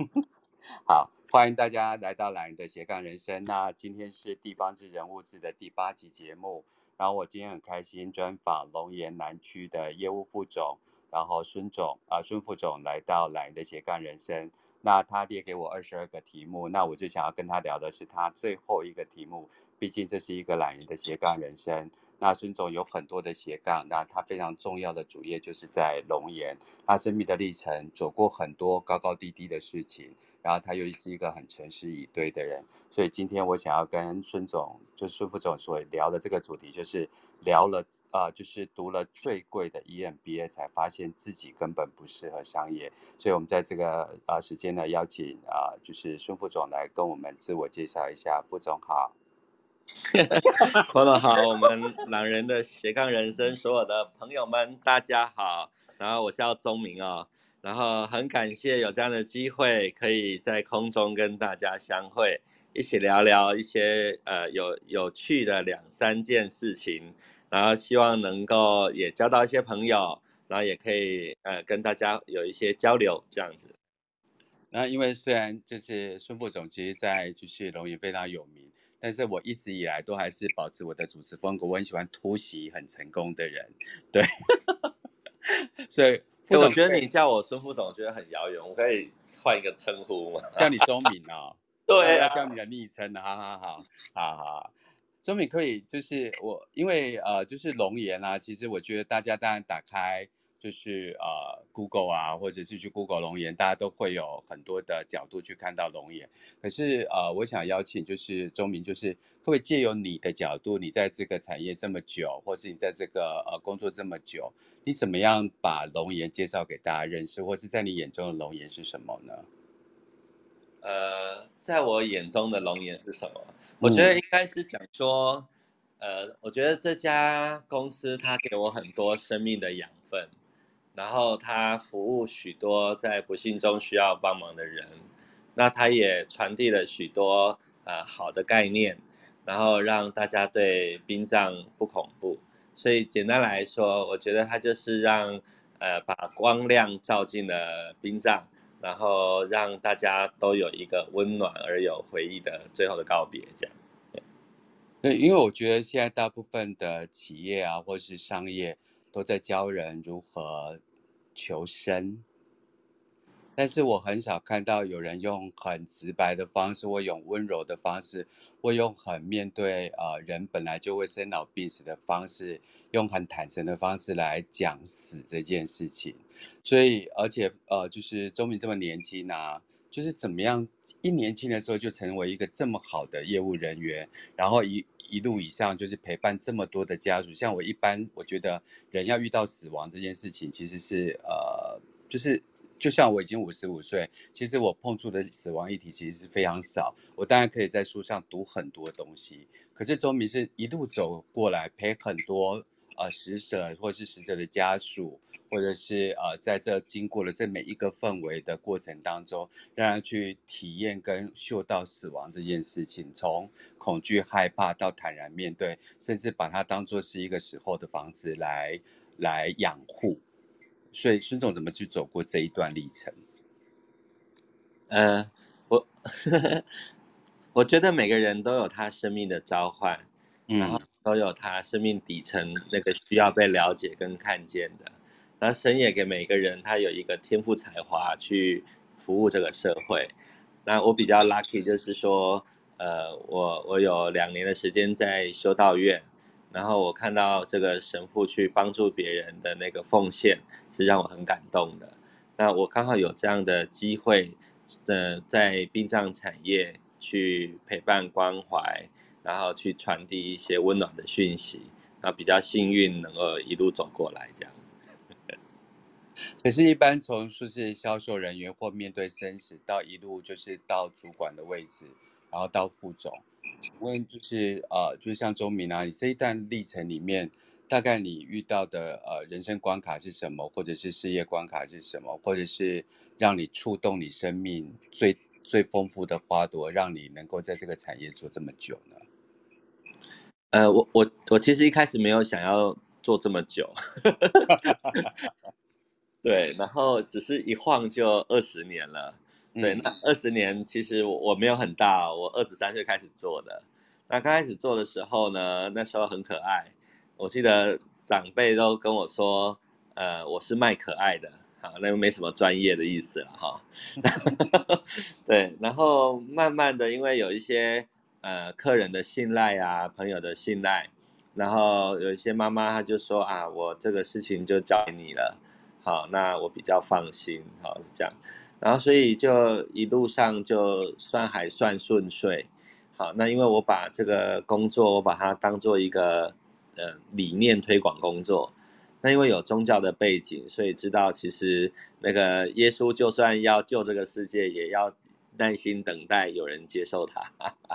好，欢迎大家来到懒人的斜杠人生。那今天是地方志人物志的第八集节目。然后我今天很开心专访龙岩南区的业务副总，然后孙总啊，孙副总来到懒人的斜杠人生。那他列给我二十二个题目，那我就想要跟他聊的是他最后一个题目。毕竟这是一个懒人的斜杠人生。那孙总有很多的斜杠，那他非常重要的主业就是在龙岩。他生命的历程走过很多高高低低的事情，然后他又是一个很诚实以对的人。所以今天我想要跟孙总，就孙副总所聊的这个主题，就是聊了。啊、就是读了最贵的 EMBA，才发现自己根本不适合商业。所以，我们在这个呃时间呢，邀请啊、就是孙副总来跟我们自我介绍一下。副总好，朋友好，我们懒人的斜杠人生所有的朋友们，大家好。然后我叫宗铭哦，然后很感谢有这样的机会，可以在空中跟大家相会，一起聊聊一些呃有有趣的两三件事情。然后希望能够也交到一些朋友，然后也可以呃跟大家有一些交流这样子。那因为虽然就是孙副总其实在就是龙岩非常有名，但是我一直以来都还是保持我的主持风格，我很喜欢突袭很成功的人，对。所以我觉得你叫我孙副总，我觉得很遥远，我可以换一个称呼吗？叫你宗铭哦。对啊，叫你的昵称，好好好，好好。宗铭可以，就是我，因为呃，就是龙岩啊，其实我觉得大家当然打开就是呃 Google 啊，或者是去 Google 龙岩，大家都会有很多的角度去看到龙岩。可是呃，我想邀请就是宗铭，就是会借由你的角度，你在这个产业这么久，或是你在这个呃工作这么久，你怎么样把龙岩介绍给大家认识，或是在你眼中的龙岩是什么呢？呃，在我眼中的龙岩是什么？我觉得应该是讲说，呃，我觉得这家公司它给我很多生命的养分，然后它服务许多在不幸中需要帮忙的人，那它也传递了许多呃好的概念，然后让大家对殡葬不恐怖。所以简单来说，我觉得它就是让呃把光亮照进了殡葬。然后让大家都有一个温暖而有回忆的最后的告别，这样。对，因为我觉得现在大部分的企业啊，或是商业，都在教人如何求生。但是我很少看到有人用很直白的方式，或用温柔的方式，或用很面对呃人本来就会生老病死的方式，用很坦诚的方式来讲死这件事情。所以，而且呃，就是宗铭这么年轻啊，就是怎么样一年轻的时候就成为一个这么好的业务人员，然后一一路以上就是陪伴这么多的家属。像我一般，我觉得人要遇到死亡这件事情，其实是呃，就是。就像我已经五十五岁，其实我碰触的死亡议题其实是非常少。我当然可以在书上读很多东西，可是周明是一路走过来，陪很多呃死者或是死者的家属，或者是呃在这经过了这每一个氛围的过程当中，让他去体验跟嗅到死亡这件事情，从恐惧害怕到坦然面对，甚至把它当作是一个死后的房子来来养护。所以孙总怎么去走过这一段历程？呃，我 我觉得每个人都有他生命的召唤，嗯，然后都有他生命底层那个需要被了解跟看见的。那神也给每个人他有一个天赋才华去服务这个社会。那我比较 lucky 就是说，呃，我我有两年的时间在修道院。然后我看到这个神父去帮助别人的那个奉献，是让我很感动的。那我刚好有这样的机会，呃，在殡葬产业去陪伴关怀，然后去传递一些温暖的讯息，然后比较幸运能够一路走过来这样子。可是，一般从说是销售人员或面对生死，到一路就是到主管的位置，然后到副总。请问就是呃，就是像周明啊，你这一段历程里面，大概你遇到的呃人生关卡是什么，或者是事业关卡是什么，或者是让你触动你生命最最丰富的花朵，让你能够在这个产业做这么久呢？呃，我我我其实一开始没有想要做这么久，对，然后只是一晃就二十年了。对，那二十年其实我我没有很大，我二十三岁开始做的。那刚开始做的时候呢，那时候很可爱。我记得长辈都跟我说，呃，我是卖可爱的，好，那又没什么专业的意思了哈。对，然后慢慢的，因为有一些呃客人的信赖啊，朋友的信赖，然后有一些妈妈她就说啊，我这个事情就交给你了，好，那我比较放心，好，是这样。然后所以就一路上就算还算顺遂。好，那因为我把这个工作，我把它当做一个呃理念推广工作。那因为有宗教的背景，所以知道其实那个耶稣就算要救这个世界，也要耐心等待有人接受他。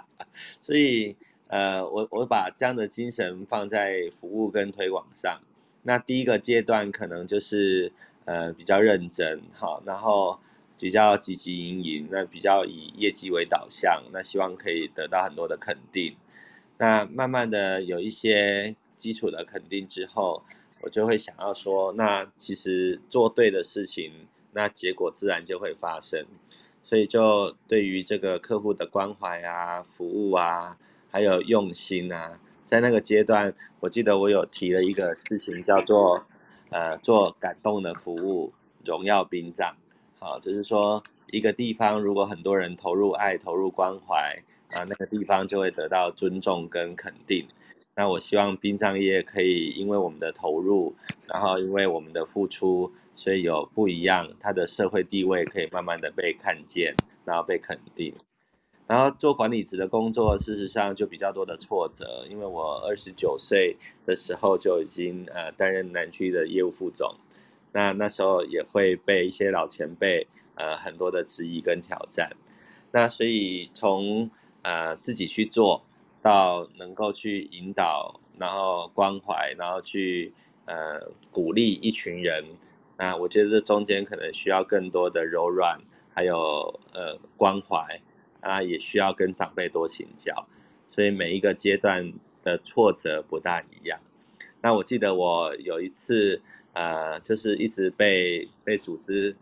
所以呃，我我把这样的精神放在服务跟推广上。那第一个阶段可能就是呃比较认真，好，然后。比较积极经营，那比较以业绩为导向，那希望可以得到很多的肯定。那慢慢的有一些基础的肯定之后，我就会想要说，那其实做对的事情，那结果自然就会发生。所以就对于这个客户的关怀啊、服务啊，还有用心啊，在那个阶段，我记得我有提了一个事情，叫做呃做感动的服务，荣耀殡葬。啊，就是说，一个地方如果很多人投入爱、投入关怀啊，那个地方就会得到尊重跟肯定。那我希望殡葬业可以因为我们的投入，然后因为我们的付出，所以有不一样，它的社会地位可以慢慢的被看见，然后被肯定。然后做管理职的工作，事实上就比较多的挫折，因为我二十九岁的时候就已经呃担任南区的业务副总。那那时候也会被一些老前辈呃很多的质疑跟挑战，那所以从呃自己去做到能够去引导，然后关怀，然后去呃鼓励一群人，那我觉得这中间可能需要更多的柔软，还有呃关怀啊，也需要跟长辈多请教，所以每一个阶段的挫折不大一样。那我记得我有一次。呃，就是一直被被组织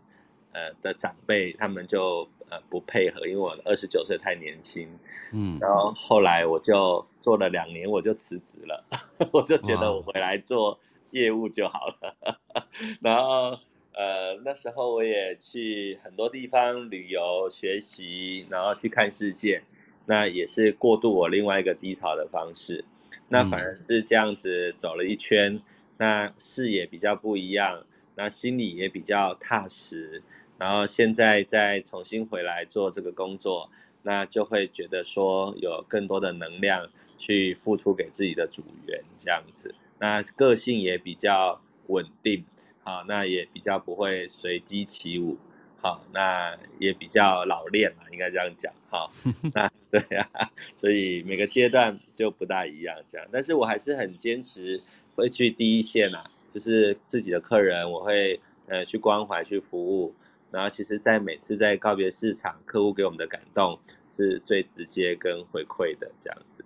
呃的长辈他们就呃不配合，因为我二十九岁太年轻，嗯，然后后来我就做了两年，我就辞职了，我就觉得我回来做业务就好了，然后呃那时候我也去很多地方旅游学习，然后去看世界，那也是过渡我另外一个低潮的方式，那反而是这样子走了一圈。那视野比较不一样，那心里也比较踏实，然后现在再重新回来做这个工作，那就会觉得说有更多的能量去付出给自己的组员这样子，那个性也比较稳定，好，那也比较不会随机起舞，好，那也比较老练嘛，应该这样讲，哈，那对啊，所以每个阶段就不大一样这样，但是我还是很坚持。会去第一线啊，就是自己的客人，我会呃去关怀、去服务。然后其实，在每次在告别市场，客户给我们的感动是最直接跟回馈的这样子。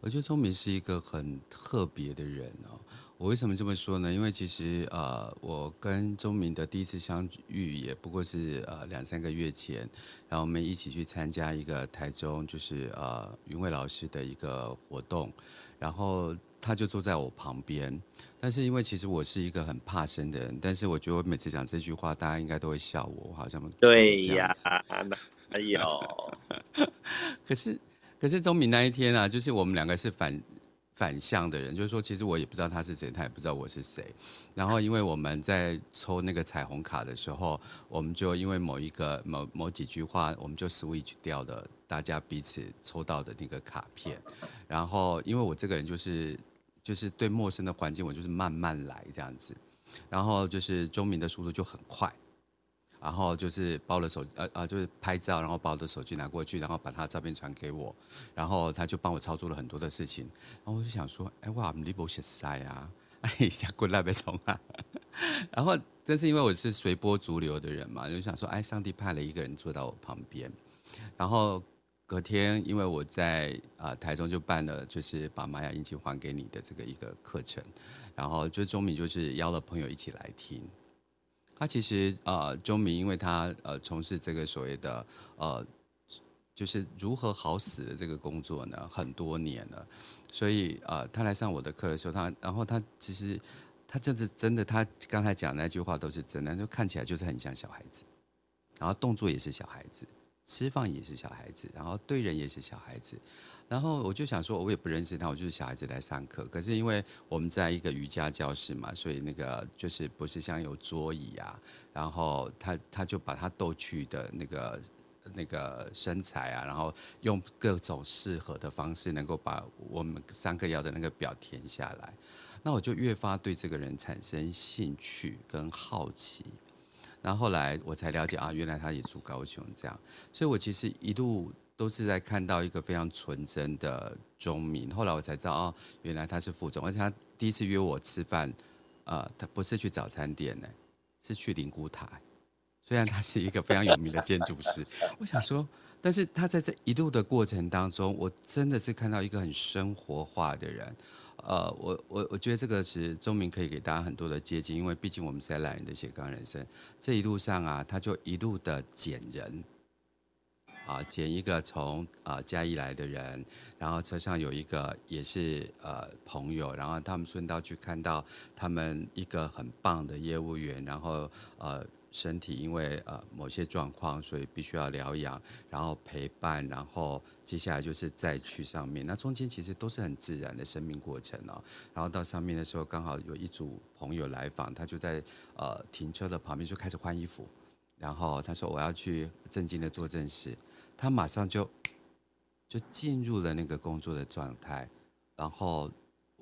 我觉得聪明是一个很特别的人哦。我为什么这么说呢？因为其实呃，我跟钟明的第一次相遇也不过是呃两三个月前，然后我们一起去参加一个台中就是呃云伟老师的一个活动，然后。他就坐在我旁边，但是因为其实我是一个很怕生的人，但是我觉得我每次讲这句话，大家应该都会笑我，我好像对呀，哎呦，可是可是钟明那一天啊，就是我们两个是反反向的人，就是说其实我也不知道他是谁，他也不知道我是谁，然后因为我们在抽那个彩虹卡的时候，我们就因为某一个某某几句话，我们就 switch 掉了大家彼此抽到的那个卡片，然后因为我这个人就是。就是对陌生的环境，我就是慢慢来这样子，然后就是宗铭的速度就很快，然后就是包了手呃呃就是拍照，然后把我的手机拿过去，然后把他的照片传给我，然后他就帮我操作了很多的事情，然后我就想说，哎哇，你不写塞啊，哎一下过来别冲啊，然后但是因为我是随波逐流的人嘛，就想说，哎，上帝派了一个人坐到我旁边，然后。隔天，因为我在啊、呃、台中就办了，就是把玛雅印记还给你的这个一个课程，然后就钟敏就是邀了朋友一起来听，他其实呃，钟明，因为他呃从事这个所谓的呃，就是如何好死的这个工作呢，很多年了，所以呃，他来上我的课的时候，他然后他其实他真的真的，他刚才讲那句话都是真的，就看起来就是很像小孩子，然后动作也是小孩子，吃饭也是小孩子，然后对人也是小孩子。然后我就想说，我也不认识他，我就是小孩子来上课。可是因为我们在一个瑜伽教室嘛，所以那个就是不是像有桌椅啊，然后他他就把他逗趣的那个那个身材啊，然后用各种适合的方式，能够把我们三个要的那个表填下来。那我就越发对这个人产生兴趣跟好奇。然后后来我才了解啊，原来他也住高雄这样。所以我其实一路。都是在看到一个非常纯真的中明，后来我才知道哦，原来他是副总，而且他第一次约我吃饭，呃，他不是去早餐店呢，是去灵骨塔。虽然他是一个非常有名的建筑师，我想说，但是他在这一路的过程当中，我真的是看到一个很生活化的人。呃，我我我觉得这个是中明可以给大家很多的接近，因为毕竟我们是在懒人的斜杠人生这一路上啊，他就一路的捡人。啊，捡一个从啊嘉义来的人，然后车上有一个也是呃朋友，然后他们顺道去看到他们一个很棒的业务员，然后呃身体因为呃某些状况，所以必须要疗养，然后陪伴，然后接下来就是再去上面，那中间其实都是很自然的生命过程哦。然后到上面的时候，刚好有一组朋友来访，他就在呃停车的旁边就开始换衣服，然后他说我要去正经的做正事。他马上就就进入了那个工作的状态，然后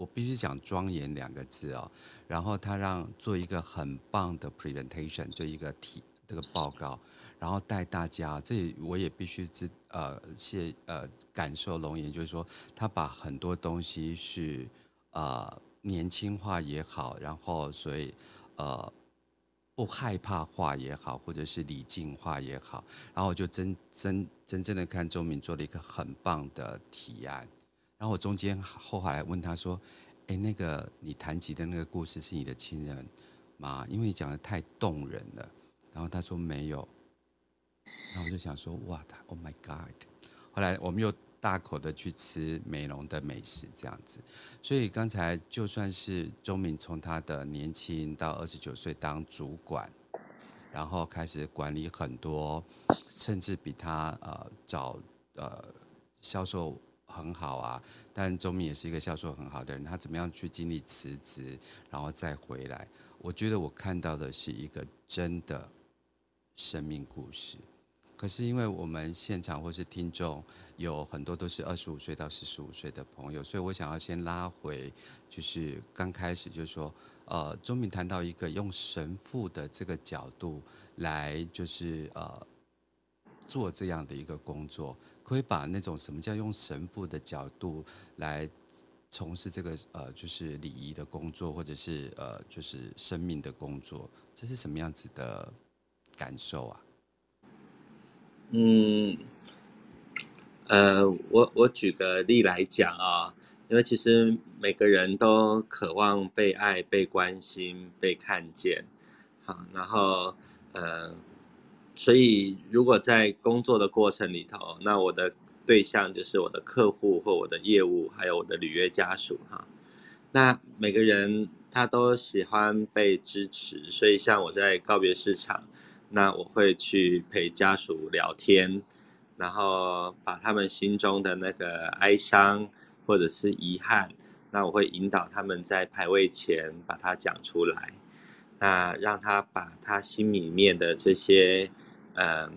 我必须讲庄严两个字哦，然后他让做一个很棒的 presentation，就一个提这个报告，然后带大家，这我也必须知呃谢呃感受龙岩，就是说他把很多东西是呃年轻化也好，然后所以呃。不害怕化也好，或者是理性化也好，然后我就真真真正的看周明做了一个很棒的提案。然后我中间后来问他说：“哎，那个你谈及的那个故事是你的亲人吗？因为你讲的太动人了。”然后他说没有。然后我就想说：“哇，他 Oh my God！” 后来我们又。大口的去吃美容的美食，这样子，所以刚才就算是中明从他的年轻到二十九岁当主管，然后开始管理很多，甚至比他呃早呃销售很好啊，但周明也是一个销售很好的人，他怎么样去经历辞职，然后再回来？我觉得我看到的是一个真的生命故事。可是因为我们现场或是听众有很多都是二十五岁到四十五岁的朋友，所以我想要先拉回，就是刚开始就是说，呃，周明谈到一个用神父的这个角度来，就是呃做这样的一个工作，可以把那种什么叫用神父的角度来从事这个呃就是礼仪的工作，或者是呃就是生命的工作，这是什么样子的感受啊？嗯，呃，我我举个例来讲啊，因为其实每个人都渴望被爱、被关心、被看见，好，然后呃，所以如果在工作的过程里头，那我的对象就是我的客户或我的业务，还有我的履约家属哈。那每个人他都喜欢被支持，所以像我在告别市场。那我会去陪家属聊天，然后把他们心中的那个哀伤或者是遗憾，那我会引导他们在排位前把它讲出来，那让他把他心里面的这些嗯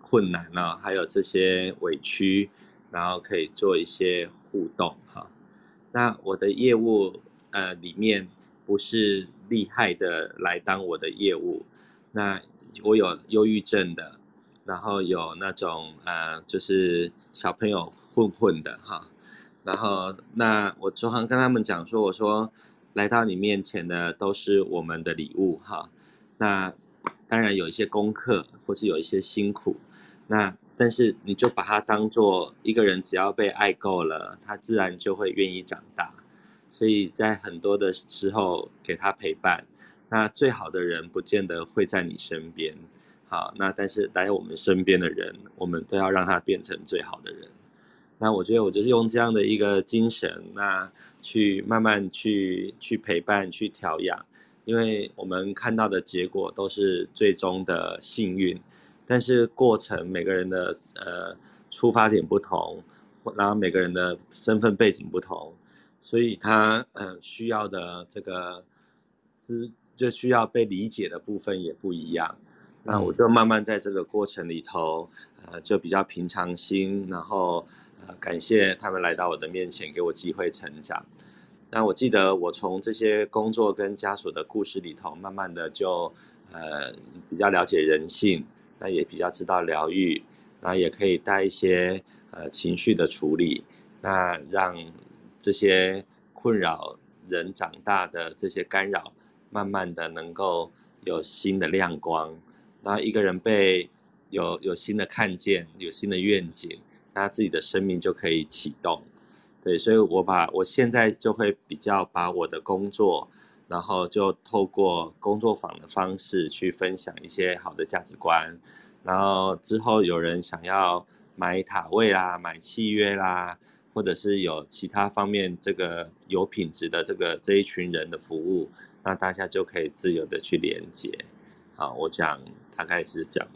困难呢，还有这些委屈，然后可以做一些互动哈。那我的业务呃里面不是厉害的来当我的业务，那。我有忧郁症的，然后有那种呃，就是小朋友混混的哈，然后那我常常跟他们讲说，我说来到你面前的都是我们的礼物哈，那当然有一些功课或是有一些辛苦，那但是你就把它当做一个人，只要被爱够了，他自然就会愿意长大，所以在很多的时候给他陪伴。那最好的人不见得会在你身边，好，那但是来我们身边的人，我们都要让他变成最好的人。那我觉得我就是用这样的一个精神，那去慢慢去去陪伴、去调养，因为我们看到的结果都是最终的幸运，但是过程每个人的呃出发点不同，然后每个人的身份背景不同，所以他呃需要的这个。是，就需要被理解的部分也不一样。那我就慢慢在这个过程里头，呃，就比较平常心，然后呃，感谢他们来到我的面前，给我机会成长。那我记得我从这些工作跟家属的故事里头，慢慢的就呃比较了解人性，那也比较知道疗愈，那也可以带一些呃情绪的处理，那让这些困扰人长大的这些干扰。慢慢的能够有新的亮光，那一个人被有有新的看见，有新的愿景，他自己的生命就可以启动。对，所以我把我现在就会比较把我的工作，然后就透过工作坊的方式去分享一些好的价值观，然后之后有人想要买塔位啦，买契约啦，或者是有其他方面这个有品质的这个这一群人的服务。那大家就可以自由的去连接，好，我讲大概是这样。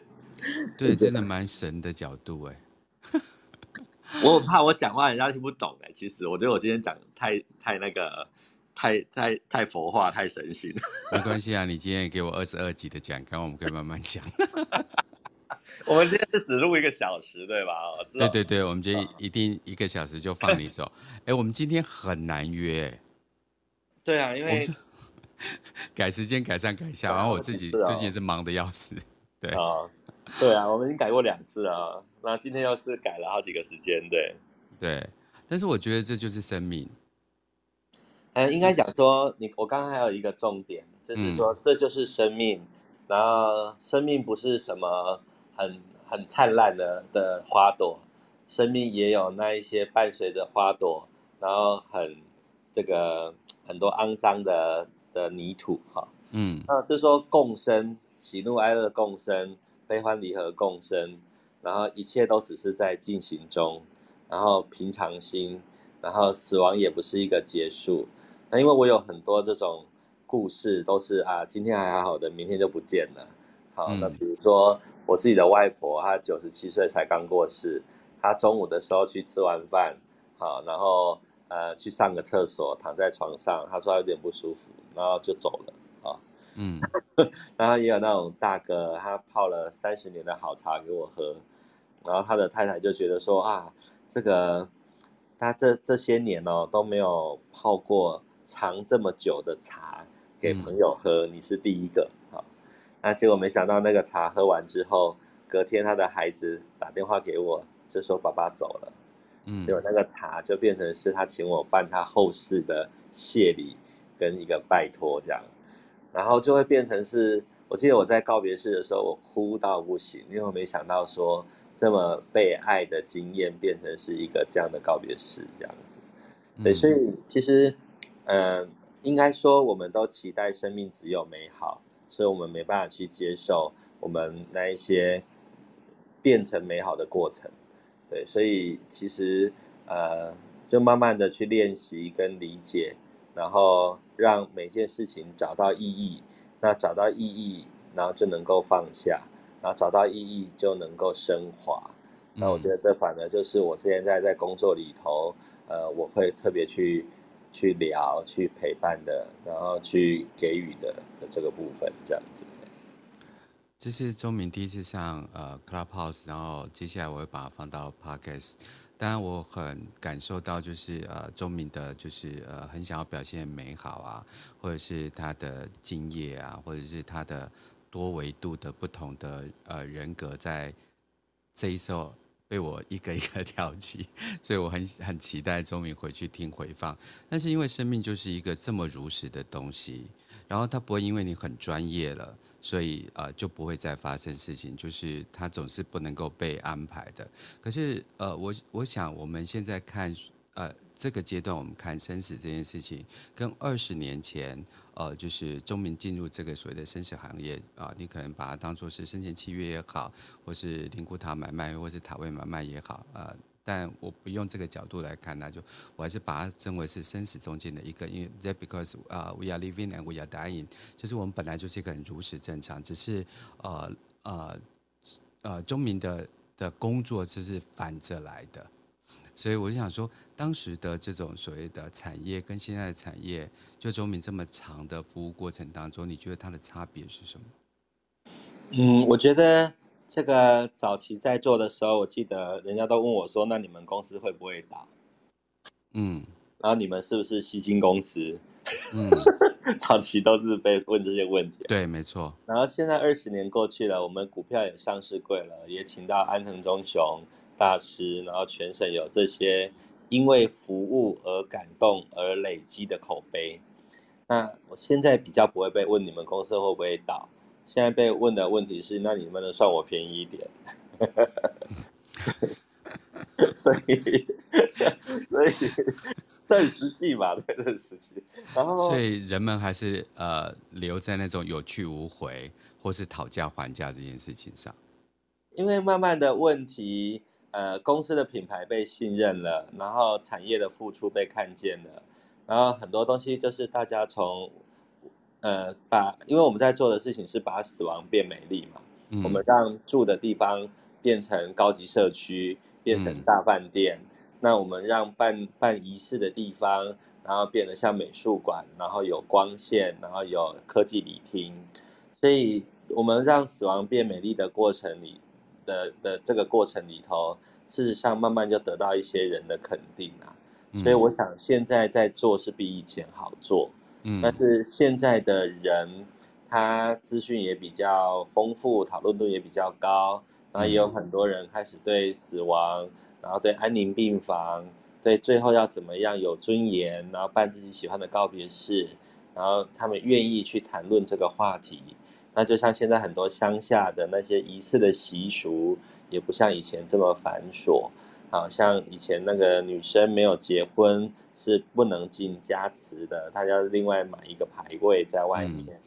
对，真的蛮神的角度哎。我很怕我讲话人家听不懂哎，其实我觉得我今天讲太太那个太太太佛话太神性。没关系啊，你今天也给我二十二集的讲刚，我们可以慢慢讲。我们今天是只录一个小时对吧？对对对，我们今天一定一个小时就放你走。哎，我们今天很难约。对啊，因为 改时间改上改下，然后我自己最近也是忙的要死。对啊，对啊，我们已经改过两次了，那今天又是改了好几个时间，对对。但是我觉得这就是生命。嗯，应该讲说，你我刚刚还有一个重点，就是说这就是生命。嗯、然后生命不是什么很很灿烂的的花朵，生命也有那一些伴随着花朵，然后很。这个很多肮脏的的泥土哈，嗯，那就是说共生，喜怒哀乐共生，悲欢离合共生，然后一切都只是在进行中，然后平常心，然后死亡也不是一个结束。那因为我有很多这种故事，都是啊，今天还好好的，明天就不见了。好，那比如说我自己的外婆，她九十七岁才刚过世，她中午的时候去吃完饭，好，然后。呃，去上个厕所，躺在床上，她说她有点不舒服，然后就走了啊。嗯，然后也有那种大哥，他泡了三十年的好茶给我喝，然后他的太太就觉得说啊，这个他这这些年哦都没有泡过长这么久的茶给朋友喝，嗯、你是第一个啊。那结果没想到那个茶喝完之后，隔天他的孩子打电话给我，就说爸爸走了。嗯，结果那个茶就变成是他请我办他后事的谢礼跟一个拜托这样，然后就会变成是，我记得我在告别式的时候，我哭到不行，因为我没想到说这么被爱的经验变成是一个这样的告别式这样子。对，所以其实，嗯、呃，应该说我们都期待生命只有美好，所以我们没办法去接受我们那一些变成美好的过程。对，所以其实呃，就慢慢的去练习跟理解，然后让每件事情找到意义。那找到意义，然后就能够放下，然后找到意义就能够升华。那我觉得这反而就是我现在在工作里头，呃，我会特别去去聊、去陪伴的，然后去给予的的这个部分，这样子。这是中明第一次上呃 Clubhouse，然后接下来我会把它放到 Podcast。当然我很感受到就是呃周明的，就是呃很想要表现美好啊，或者是他的敬业啊，或者是他的多维度的不同的呃人格在这一首被我一个一个挑起，所以我很很期待周明回去听回放。但是因为生命就是一个这么如实的东西。然后他不会因为你很专业了，所以呃就不会再发生事情，就是他总是不能够被安排的。可是呃我我想我们现在看呃这个阶段我们看生死这件事情，跟二十年前，呃，就是中明进入这个所谓的生死行业啊、你可能把它当做是生前契约也好，或是灵骨塔买卖，或是塔位买卖也好，呃，但我不用这个角度来看，那就我还是把它称为是生死中间的一个，因为 that because 啊、，we are living and we are dying，就是我们本来就是一个很如实正常，只是呃呃呃中明的的工作就是反着来的。所以我就想说，当时的这种所谓的产业跟现在的产业，就中明这么长的服务过程当中，你觉得它的差别是什么？嗯，我觉得这个早期在做的时候，我记得人家都问我说：“那你们公司会不会倒？”嗯，然后你们是不是吸金公司？嗯，早期都是被问这些问题。对，没错。然后现在二十年过去了，我们股票也上市贵了，也请到安藤忠雄。大师，然后全省有这些因为服务而感动而累积的口碑。那我现在比较不会被问你们公司会不会倒，现在被问的问题是，那你们能算我便宜一点？所以，所以这很实际嘛，对，这很实际。然后，所以人们还是呃留在那种有去无回或是讨价还价这件事情上，因为慢慢的问题。呃，公司的品牌被信任了，然后产业的付出被看见了，然后很多东西就是大家从，呃，把，因为我们在做的事情是把死亡变美丽嘛，嗯、我们让住的地方变成高级社区，变成大饭店，嗯、那我们让办办仪式的地方，然后变得像美术馆，然后有光线，然后有科技礼厅，所以我们让死亡变美丽的过程里。的的这个过程里头，事实上慢慢就得到一些人的肯定啊，所以我想现在在做是比以前好做，嗯，但是现在的人他资讯也比较丰富，讨论度也比较高，然后也有很多人开始对死亡，然后对安宁病房，对最后要怎么样有尊严，然后办自己喜欢的告别式，然后他们愿意去谈论这个话题。那就像现在很多乡下的那些仪式的习俗，也不像以前这么繁琐。好像以前那个女生没有结婚是不能进家祠的，她要另外买一个牌位在外面。嗯、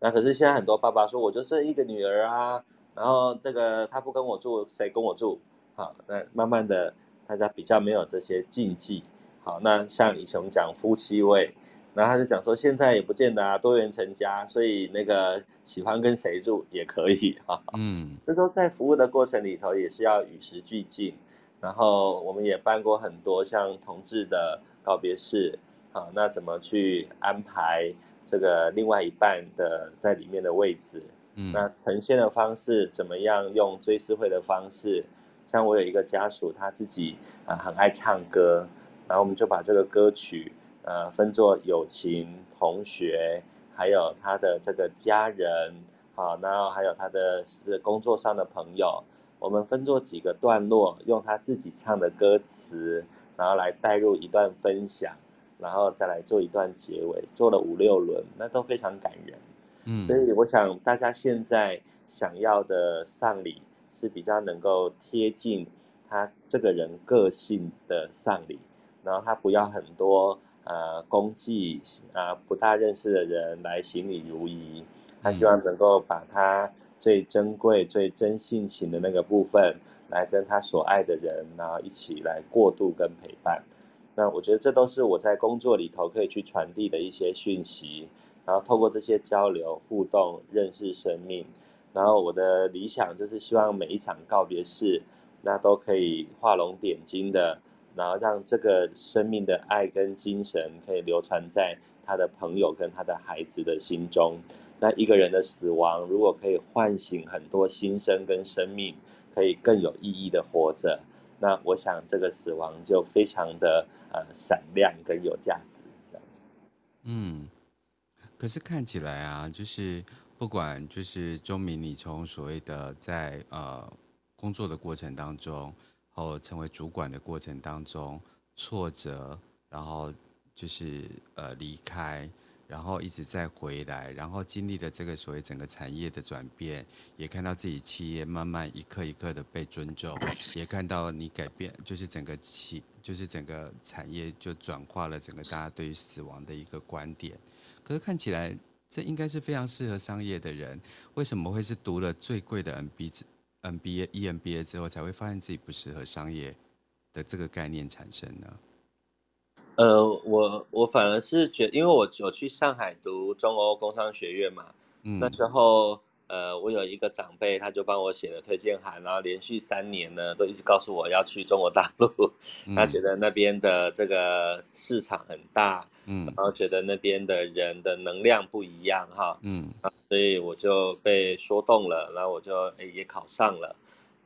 那可是现在很多爸爸说，我就是一个女儿啊，然后这个她不跟我住，谁跟我住？好，那慢慢的大家比较没有这些禁忌。好，那像以前我们讲夫妻位。然后他就讲说，现在也不见得啊，多元成家，所以那个喜欢跟谁住也可以哈。嗯，这都在服务的过程里头也是要与时俱进。然后我们也办过很多像同志的告别式，啊，那怎么去安排这个另外一半的在里面的位置？嗯，那呈现的方式怎么样？用追思会的方式，像我有一个家属，他自己啊很爱唱歌，然后我们就把这个歌曲。呃，分作友情、同学，还有他的这个家人，好，然后还有他的是工作上的朋友，我们分作几个段落，用他自己唱的歌词，然后来带入一段分享，然后再来做一段结尾，做了五六轮，那都非常感人。嗯，所以我想大家现在想要的丧礼是比较能够贴近他这个人个性的丧礼，然后他不要很多。呃，功绩啊、呃，不大认识的人来行礼如仪，他希望能够把他最珍贵、最真性情的那个部分，来跟他所爱的人，然后一起来过渡跟陪伴。那我觉得这都是我在工作里头可以去传递的一些讯息，然后透过这些交流互动，认识生命。然后我的理想就是希望每一场告别式，那都可以画龙点睛的。然后让这个生命的爱跟精神可以流传在他的朋友跟他的孩子的心中。那一个人的死亡，如果可以唤醒很多新生跟生命，可以更有意义的活着，那我想这个死亡就非常的呃闪亮跟有价值这样子。嗯，可是看起来啊，就是不管就是中明，你从所谓的在呃工作的过程当中。后成为主管的过程当中，挫折，然后就是呃离开，然后一直在回来，然后经历了这个所谓整个产业的转变，也看到自己企业慢慢一刻一刻的被尊重，也看到你改变，就是整个企，就是整个产业就转化了整个大家对于死亡的一个观点。可是看起来这应该是非常适合商业的人，为什么会是读了最贵的 MBA、MBA、EMBA 之后才会发现自己不适合商业的这个概念产生呢？呃，我我反而是觉得，因为我我去上海读中欧工商学院嘛，嗯，那时候呃，我有一个长辈，他就帮我写了推荐函，然后连续三年呢，都一直告诉我要去中国大陆，嗯，他觉得那边的这个市场很大，嗯，然后觉得那边的人的能量不一样哈，嗯，所以我就被说动了，然后我就也考上了，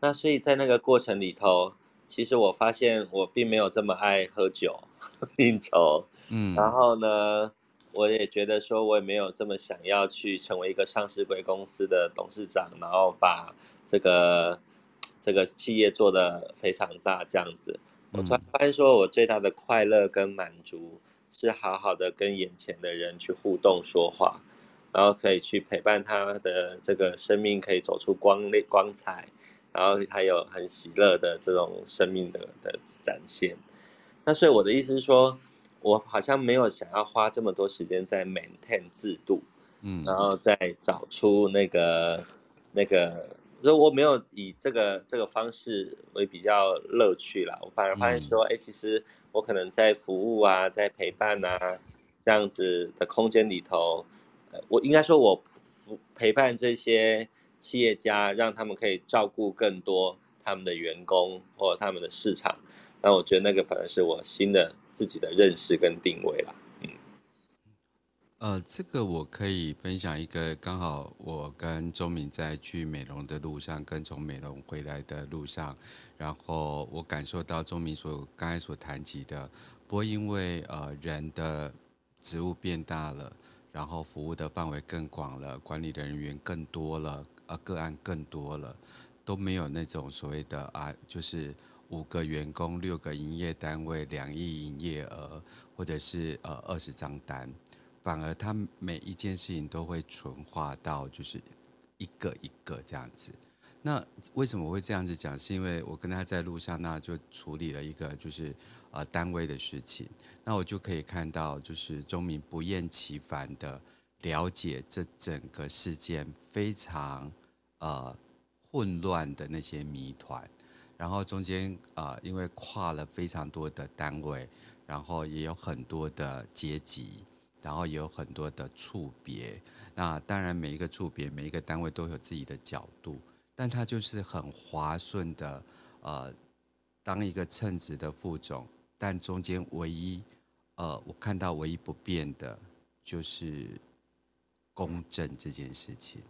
那所以在那个过程里头。其实我发现我并没有这么爱喝酒、应酬，嗯，然后呢，我也觉得说，我也没有这么想要去成为一个上市贵公司的董事长，然后把这个这个企业做得非常大这样子。我突然发现说，我最大的快乐跟满足是好好的跟眼前的人去互动说话，然后可以去陪伴他的这个生命，可以走出光光彩。然后他有很喜乐的这种生命的的展现，那所以我的意思是说，我好像没有想要花这么多时间在 maintain 制度，嗯，然后再找出那个那个，如果我没有以这个这个方式为比较乐趣啦，我反而发现说，哎，其实我可能在服务啊，在陪伴啊这样子的空间里头，我应该说我陪伴这些。企业家让他们可以照顾更多他们的员工或他们的市场，那我觉得那个反而是我新的自己的认识跟定位了。嗯，呃，这个我可以分享一个，刚好我跟中闵在去美容的路上，跟从美容回来的路上，然后我感受到中闵所刚才所谈及的，不会因为呃人的职务变大了，然后服务的范围更广了，管理的人员更多了。呃，个案更多了，都没有那种所谓的啊，就是五个员工、六个营业单位、两亿营业额，或者是呃二十张单，反而他每一件事情都会纯化到就是一个一个这样子。那为什么我会这样子讲？是因为我跟他在路上，那就处理了一个就是呃单位的事情，那我就可以看到，就是钟明不厌其烦的。了解这整个事件非常呃混乱的那些谜团，然后中间啊、因为跨了非常多的单位，然后也有很多的阶级，然后也有很多的处别。那当然每一个处别、每一个单位都有自己的角度，但他就是很滑顺的呃，当一个称职的副总，但中间唯一呃我看到唯一不变的就是。公正这件事情，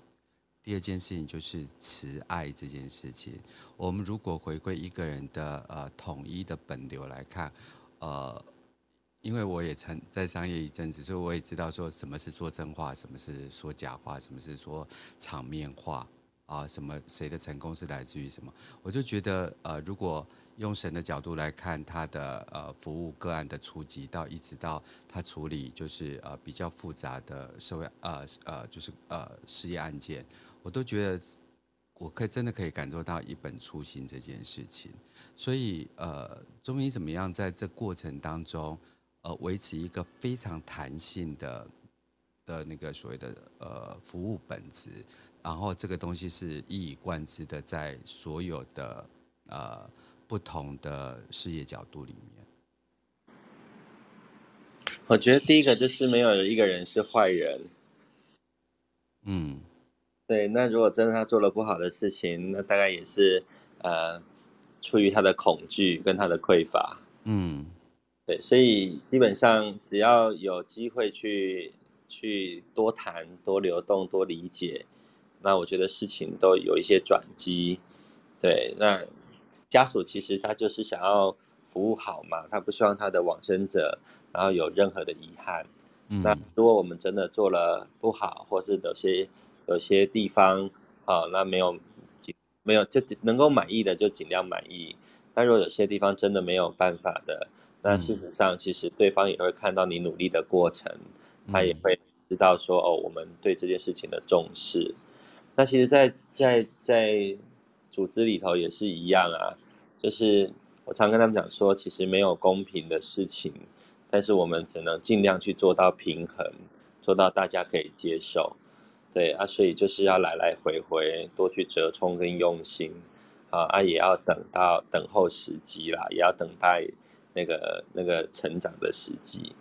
第二件事情就是慈爱这件事情。我们如果回归一个人的呃统一的本流来看，呃，因为我也曾在商业一阵子，所以我也知道说什么是说真话，什么是说假话，什么是说场面话。啊，什么谁的成功是来自于什么？我就觉得，呃，如果用神的角度来看他的呃服务个案的初级到一直到他处理就是呃比较复杂的社会呃呃就是呃事业案件，我都觉得我可以真的可以感受到一本初心这件事情。所以呃，中医怎么样在这过程当中呃维持一个非常弹性的的那个所谓的呃服务本质？然后这个东西是一以贯之的，在所有的呃不同的事业角度里面。我觉得第一个就是没有一个人是坏人。嗯，对。那如果真的他做了不好的事情，那大概也是呃出于他的恐惧跟他的匮乏。嗯，对。所以基本上只要有机会去去多谈、多流动、多理解。那我觉得事情都有一些转机，对。那家属其实他就是想要服务好嘛，他不希望他的往生者然后有任何的遗憾。嗯。那如果我们真的做了不好，或是有些有些地方啊，那没有尽没有就能够满意的就尽量满意。但如果有些地方真的没有办法的，那事实上其实对方也会看到你努力的过程，他也会知道说哦，我们对这件事情的重视。那其实在，在在在组织里头也是一样啊，就是我常跟他们讲说，其实没有公平的事情，但是我们只能尽量去做到平衡，做到大家可以接受。对啊，所以就是要来来回回多去折冲跟用心啊啊，也要等到等候时机啦，也要等待那个那个成长的时机。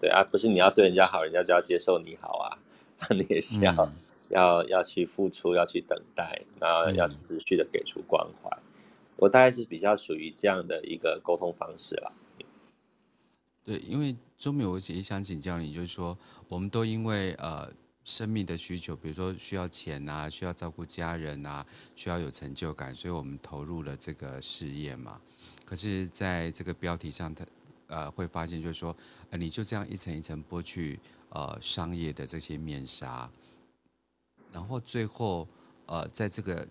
对啊，不是你要对人家好，人家就要接受你好啊，你也是要。嗯要要去付出，要去等待，然后要持续的给出关怀。嗯、我大概是比较属于这样的一个沟通方式啦。对，因为周美，我也想请教你，就是说，我们都因为呃生命的需求，比如说需要钱啊，需要照顾家人啊，需要有成就感，所以我们投入了这个事业嘛。可是，在这个标题上，他呃会发现，就是说，呃，你就这样一层一层剥去呃商业的这些面纱。然后最后，呃，在这个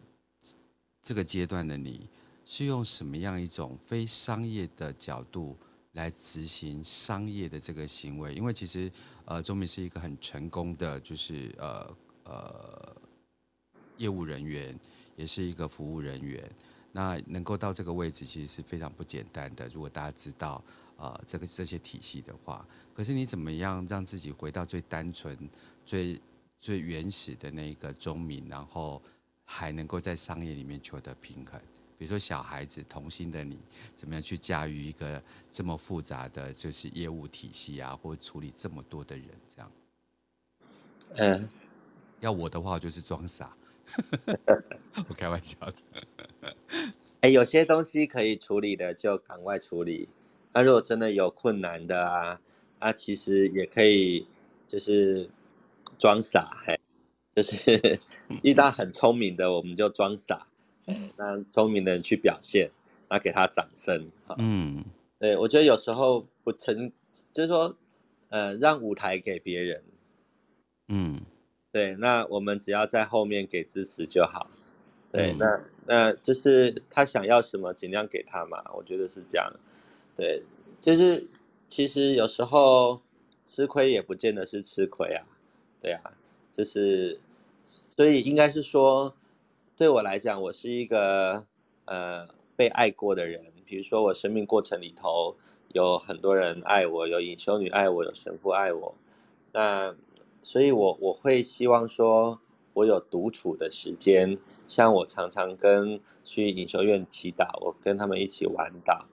这个阶段的你，是用什么样一种非商业的角度来执行商业的这个行为？因为其实，呃，中明是一个很成功的，就是呃呃业务人员，也是一个服务人员。那能够到这个位置，其实是非常不简单的。如果大家知道，呃，这个这些体系的话，可是你怎么样让自己回到最单纯、最最原始的那一个中明，然后还能够在商业里面取得平衡。比如说小孩子童心的你，怎么样去驾驭一个这么复杂的就是业务体系啊，或处理这么多的人这样？嗯，要我的话，我就是装傻。我开玩笑的。哎，有些东西可以处理的就赶快处理。那如果真的有困难的啊，啊，其实也可以就是。装傻，嘿，就是 遇到很聪明的，我们就装傻，让聪明的人去表现，那给他掌声，嗯，对，我觉得有时候不成，就是说，呃，让舞台给别人，嗯，对，那我们只要在后面给支持就好，对，嗯、那那就是他想要什么，尽量给他嘛，我觉得是这样，对，就是其实有时候吃亏也不见得是吃亏啊。对啊，就是，所以应该是说，对我来讲，我是一个呃被爱过的人。比如说，我生命过程里头有很多人爱我，有隐修女爱我，有神父爱我。那所以我，我会希望说，我有独处的时间。像我常常跟去隐修院祈祷，我跟他们一起玩岛，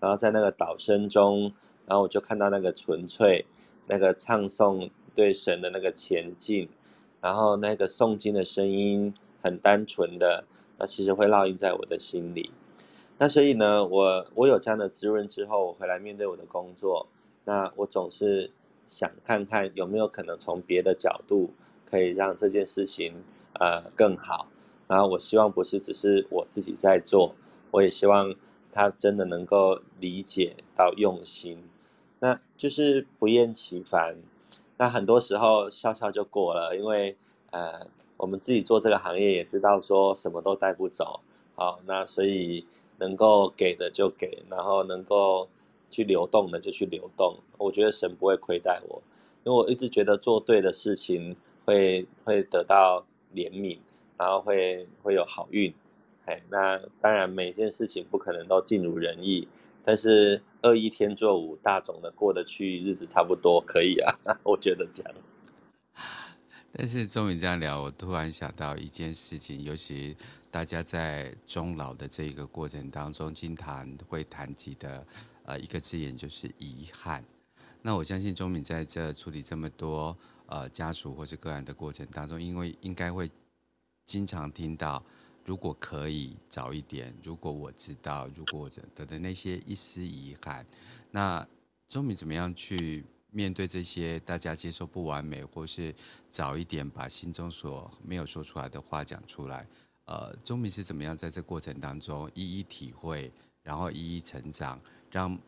然后在那个岛声中，然后我就看到那个纯粹，那个唱诵。对神的那个前进，然后那个诵经的声音很单纯的，那其实会烙印在我的心里。那所以呢，我我有这样的滋润之后，我回来面对我的工作，那我总是想看看有没有可能从别的角度可以让这件事情呃更好。然后我希望不是只是我自己在做，我也希望他真的能够理解到用心，那就是不厌其烦。那很多时候笑笑就过了，因为呃，我们自己做这个行业也知道说什么都带不走，好，那所以能够给的就给，然后能够去流动的就去流动。我觉得神不会亏待我，因为我一直觉得做对的事情会会得到怜悯，然后会会有好运。哎，那当然每件事情不可能都尽如人意。但是二一天作五，大总的过得去，日子差不多可以啊，我觉得这样。但是中明这样聊，我突然想到一件事情，尤其大家在终老的这个过程当中，经常会谈及的呃一个字眼就是遗憾。那我相信钟敏在这处理这么多呃家属或是个案的过程当中，因为应该会经常听到。如果可以早一点，如果我知道，如果我的那些一丝遗憾，那中明怎么样去面对这些大家接受不完美，或是早一点把心中所没有说出来的话讲出来？呃，中明是怎么样在这过程当中一一体会，然后一一成长，让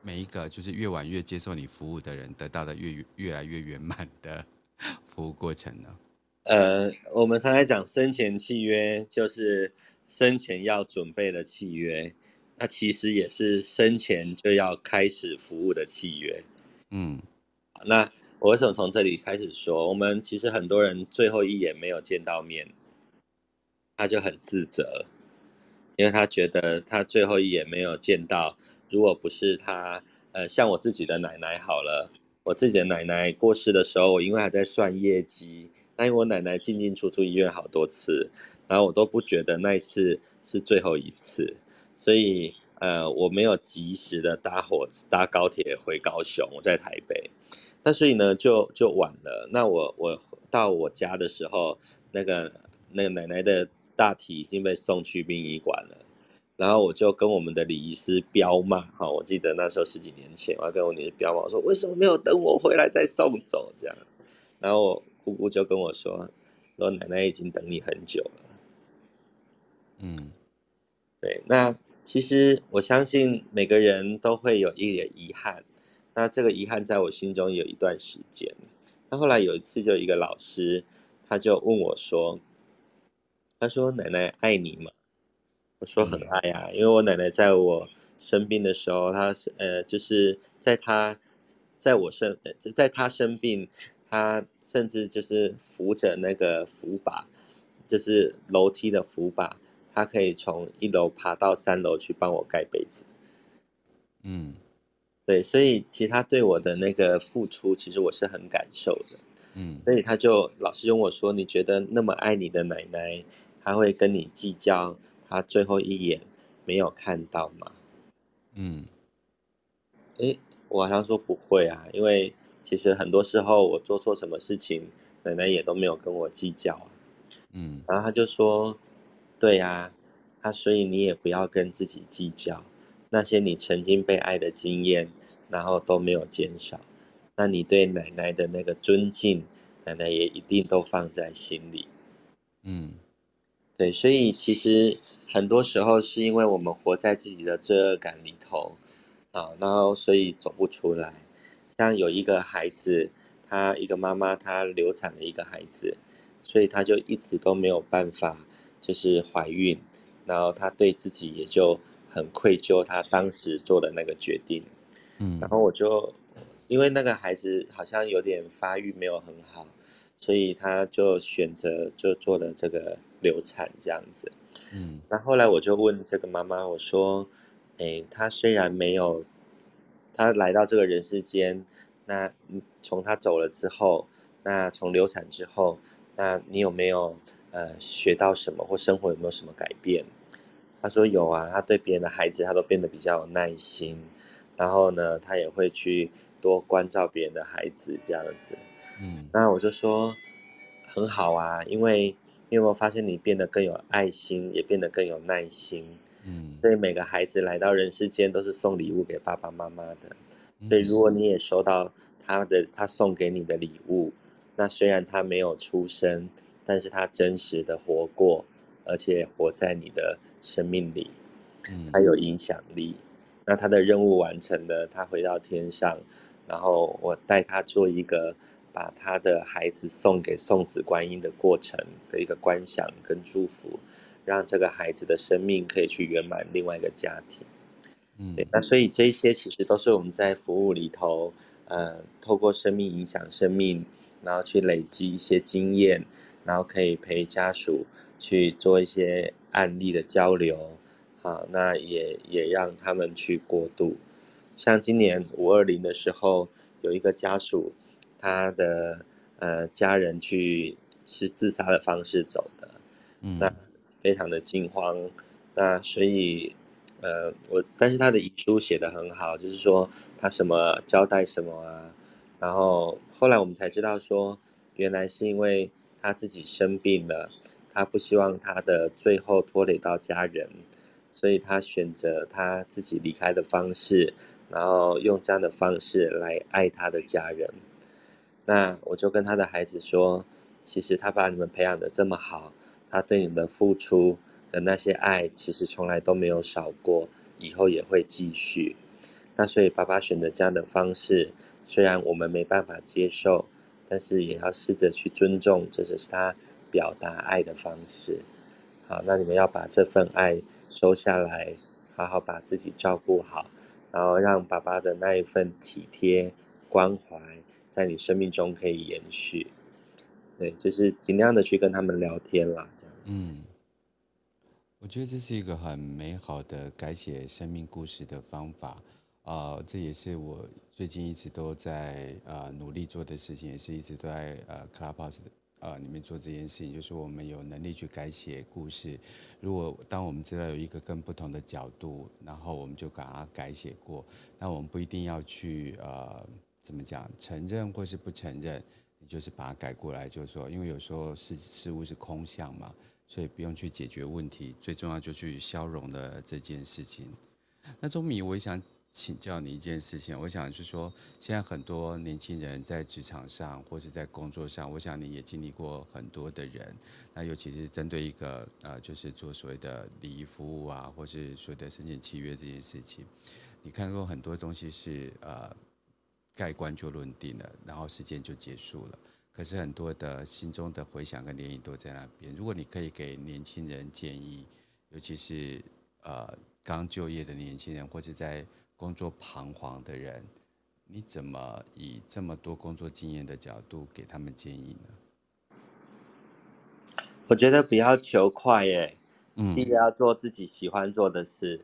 每一个就是越晚越接受你服务的人得到的越越来越圆满的 服务过程呢？呃，我们常常讲生前契约，就是生前要准备的契约，那其实也是生前就要开始服务的契约。嗯，那我为什么从这里开始说？我们其实很多人最后一眼没有见到面，他就很自责，因为他觉得他最后一眼没有见到，如果不是他，呃，像我自己的奶奶好了，我自己的奶奶过世的时候，我因为还在算业绩，那因为我奶奶进进出出医院好多次，然后我都不觉得那一次是最后一次，所以呃，我没有及时的搭火搭高铁回高雄，我在台北。那所以呢，就就晚了。那我我到我家的时候，那个那个奶奶的大体已经被送去殡仪馆了。然后我就跟我们的礼仪师彪骂，哈，我记得那时候十几年前，我要跟我礼仪师飙骂，我说为什么没有等我回来再送走这样？然后我姑姑就跟我说，说奶奶已经等你很久了。嗯，对。那其实我相信每个人都会有一点遗憾。那这个遗憾在我心中有一段时间。那后来有一次，就一个老师，他就问我说：“他说奶奶爱你吗？”我说：“很爱啊，因为我奶奶在我生病的时候，她是呃，就是在她在我生在她生病，她甚至就是扶着那个扶把，就是楼梯的扶把，她可以从一楼爬到三楼去帮我盖被子。”嗯。对，所以其实他对我的那个付出，其实我是很感受的，嗯，所以他就老是跟我说：“你觉得那么爱你的奶奶，他会跟你计较他最后一眼没有看到吗？”嗯，诶，我好像说不会啊，因为其实很多时候我做错什么事情，奶奶也都没有跟我计较啊，嗯，然后他就说：“对呀，啊所以你也不要跟自己计较。”那些你曾经被爱的经验，然后都没有减少，那你对奶奶的那个尊敬，奶奶也一定都放在心里。嗯，对，所以其实很多时候是因为我们活在自己的罪恶感里头啊，然后所以走不出来。像有一个孩子，他一个妈妈，她流产了一个孩子，所以他就一直都没有办法就是怀孕，然后她对自己也就。很愧疚，她当时做的那个决定，嗯，然后我就因为那个孩子好像有点发育没有很好，所以她就选择就做了这个流产这样子，嗯，那后来我就问这个妈妈，我说，哎，她虽然没有，她来到这个人世间，那从她走了之后，那从流产之后，那你有没有呃学到什么或生活有没有什么改变？他说有啊，他对别人的孩子，他都变得比较有耐心，然后呢，他也会去多关照别人的孩子这样子。嗯，那我就说很好啊，因为你有没有发现你变得更有爱心，也变得更有耐心？嗯，所以每个孩子来到人世间都是送礼物给爸爸妈妈的，所以如果你也收到他的他送给你的礼物，那虽然他没有出生，但是他真实的活过。而且活在你的生命里，嗯，他有影响力。那他的任务完成了，他回到天上，然后我带他做一个把他的孩子送给送子观音的过程的一个观想跟祝福，让这个孩子的生命可以去圆满另外一个家庭。嗯，对，那所以这些其实都是我们在服务里头，呃，透过生命影响生命，然后去累积一些经验，然后可以陪家属。去做一些案例的交流，好，那也也让他们去过渡。像今年五二零的时候，有一个家属，他的呃家人去是自杀的方式走的，嗯，那非常的惊慌。那所以呃我，但是他的遗书写得很好，就是说他什么交代什么啊。然后后来我们才知道说，原来是因为他自己生病了。他不希望他的最后拖累到家人，所以他选择他自己离开的方式，然后用这样的方式来爱他的家人。那我就跟他的孩子说，其实他把你们培养的这么好，他对你们的付出的那些爱，其实从来都没有少过，以后也会继续。那所以爸爸选择这样的方式，虽然我们没办法接受，但是也要试着去尊重，这就是他。表达爱的方式，好，那你们要把这份爱收下来，好好把自己照顾好，然后让爸爸的那一份体贴关怀，在你生命中可以延续。对，就是尽量的去跟他们聊天啦，这样子。嗯，我觉得这是一个很美好的改写生命故事的方法啊，呃，这也是我最近一直都在呃努力做的事情，也是一直都在呃 Clubhouse 的。啊，里面做这件事情，就是我们有能力去改写故事。如果当我们知道有一个更不同的角度，然后我们就把它改写过。那我们不一定要去呃，怎么讲，承认或是不承认，就是把它改过来。就是说，因为有时候事事物是空相嘛，所以不用去解决问题，最重要就去消融的这件事情。那钟米，我也想。请教你一件事情，我想是说，现在很多年轻人在职场上或是在工作上，我想你也经历过很多的人，那尤其是针对一个呃，就是做所谓的礼仪服务啊，或是所谓的申请契约这件事情，你看过很多东西是呃盖棺就论定了，然后时间就结束了，可是很多的心中的回响跟涟漪都在那边。如果你可以给年轻人建议，尤其是呃刚就业的年轻人，或者在工作彷徨的人，你怎么以这么多工作经验的角度给他们建议呢？我觉得不要求快耶，嗯，第一个要做自己喜欢做的事，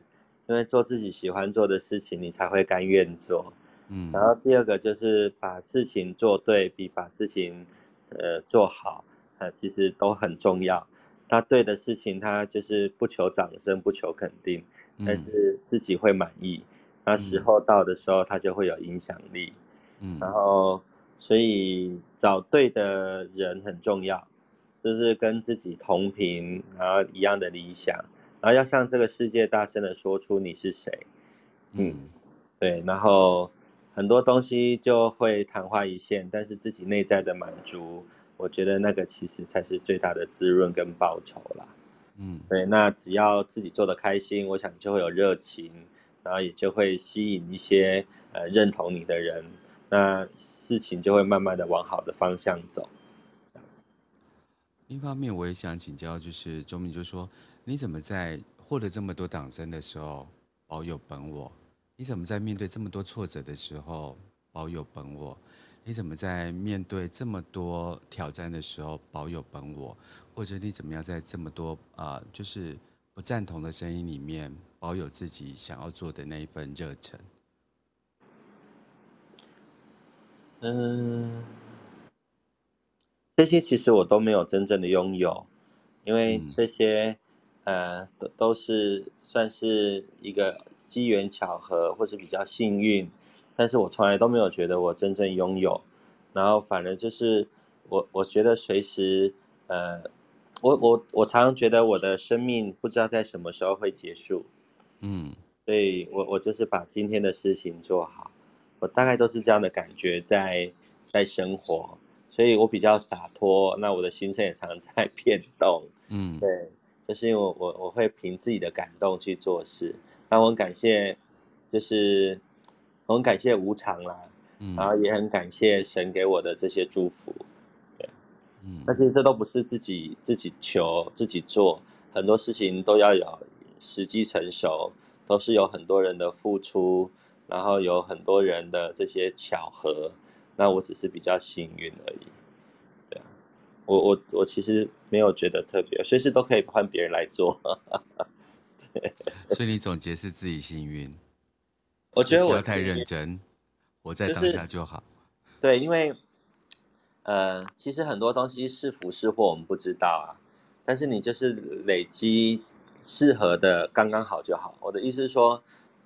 因为做自己喜欢做的事情，你才会甘愿做，嗯，然后第二个就是把事情做对，比把事情呃做好，呃其实都很重要。他对的事情，他就是不求掌声，不求肯定，但是自己会满意。嗯那时候到的时候，他就会有影响力。嗯，然后所以找对的人很重要，就是跟自己同频，然后一样的理想，然后要向这个世界大声的说出你是谁。嗯，对，然后很多东西就会昙花一现，但是自己内在的满足，我觉得那个其实才是最大的滋润跟报酬啦。嗯，对，那只要自己做的开心，我想就会有热情。然后也就会吸引一些呃认同你的人，那事情就会慢慢的往好的方向走，这样子。另一方面我也想请教，就是宗铭就说，你怎么在获得这么多掌声的时候保有本我？你怎么在面对这么多挫折的时候保有本我？你怎么在面对这么多挑战的时候保有本我？或者你怎么样在这么多啊、就是不赞同的声音里面？保有自己想要做的那一份热忱。嗯，这些其实我都没有真正的拥有，因为这些、嗯、呃都都是算是一个机缘巧合，或是比较幸运，但是我从来都没有觉得我真正拥有，然后反而就是我我觉得随时呃，我我我常常觉得我的生命不知道在什么时候会结束。嗯，所以我我就是把今天的事情做好，我大概都是这样的感觉在在生活，所以我比较洒脱，那我的心声也常常在变动，嗯，对，就是因为我我我会凭自己的感动去做事，那我很感谢，就是我很感谢无常啦，嗯，然后也很感谢神给我的这些祝福，对，嗯，但是这都不是自己自己求自己做，很多事情都要有。时机成熟，都是有很多人的付出，然后有很多人的这些巧合，那我只是比较幸运而已。对啊，我我我其实没有觉得特别，随时都可以换别人来做。对，所以你总结是自己幸运。我觉得我不要太认真，活在当下就好。就是，对，因为呃，其实很多东西是福是祸，我们不知道啊。但是你就是累积。适合的刚刚好就好。我的意思是说，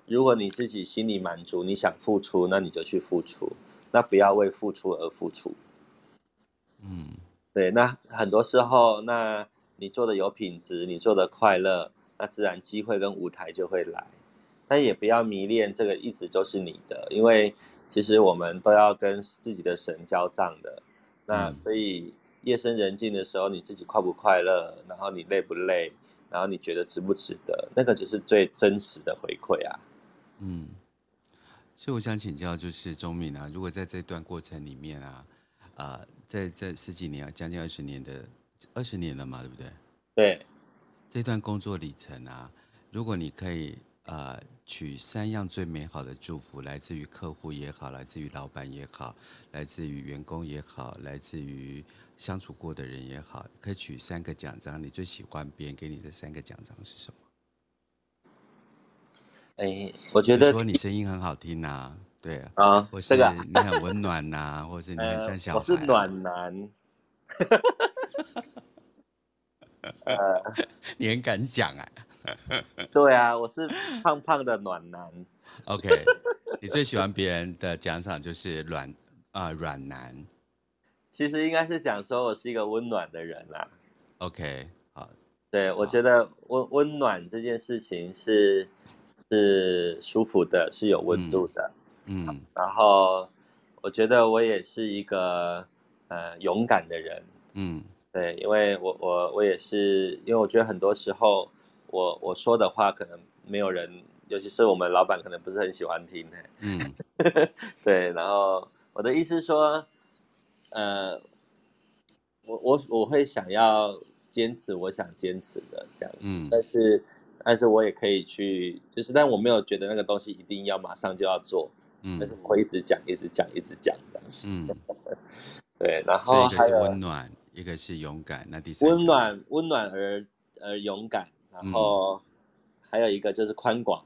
如果你自己心里满足，你想付出，那你就去付出，那不要为付出而付出。嗯，对。那很多时候，那你做的有品质，你做的快乐，那自然机会跟舞台就会来。但也不要迷恋这个一直都是你的，因为其实我们都要跟自己的神交账的。那所以夜深人静的时候，你自己快不快乐？然后你累不累？然后你觉得值不值得？那个就是最真实的回馈啊。嗯，所以我想请教，就是钟敏啊，如果在这段过程里面啊，啊、呃，在这十几年啊，将近二十年的二十年了嘛，对不对？对。这段工作里程啊，如果你可以呃取三样最美好的祝福，来自于客户也好，来自于老板也好，来自于员工也好，来自于相处过的人也好，可以取三个奖章。你最喜欢别人给你的三个奖章是什么？哎，我觉得说你声音很好听呐，对啊，啊，或是你很温暖呐，或是你很像小孩，我是暖男。呃，你很敢讲啊？对啊，我是胖胖的暖男。OK，你最喜欢别人的奖赏就是软啊软男。其实应该是讲说我是一个温暖的人啦。OK，好，对，我觉得温温暖这件事情是是舒服的，是有温度的。嗯，嗯，然后我觉得我也是一个呃勇敢的人。嗯。对，因为我我我也是，因为我觉得很多时候我我说的话可能没有人，尤其是我们老板可能不是很喜欢听。嗯，对，然后我的意思是说，呃，我我我会想要坚持我想坚持的这样子，嗯，但是但是我也可以去，就是但我没有觉得那个东西一定要马上就要做，嗯，但是我会一直讲，一直讲，一直讲这样子，嗯，对，然后还有温暖。一个是勇敢，那第三温暖，温暖而而勇敢，然后还有一个就是宽广，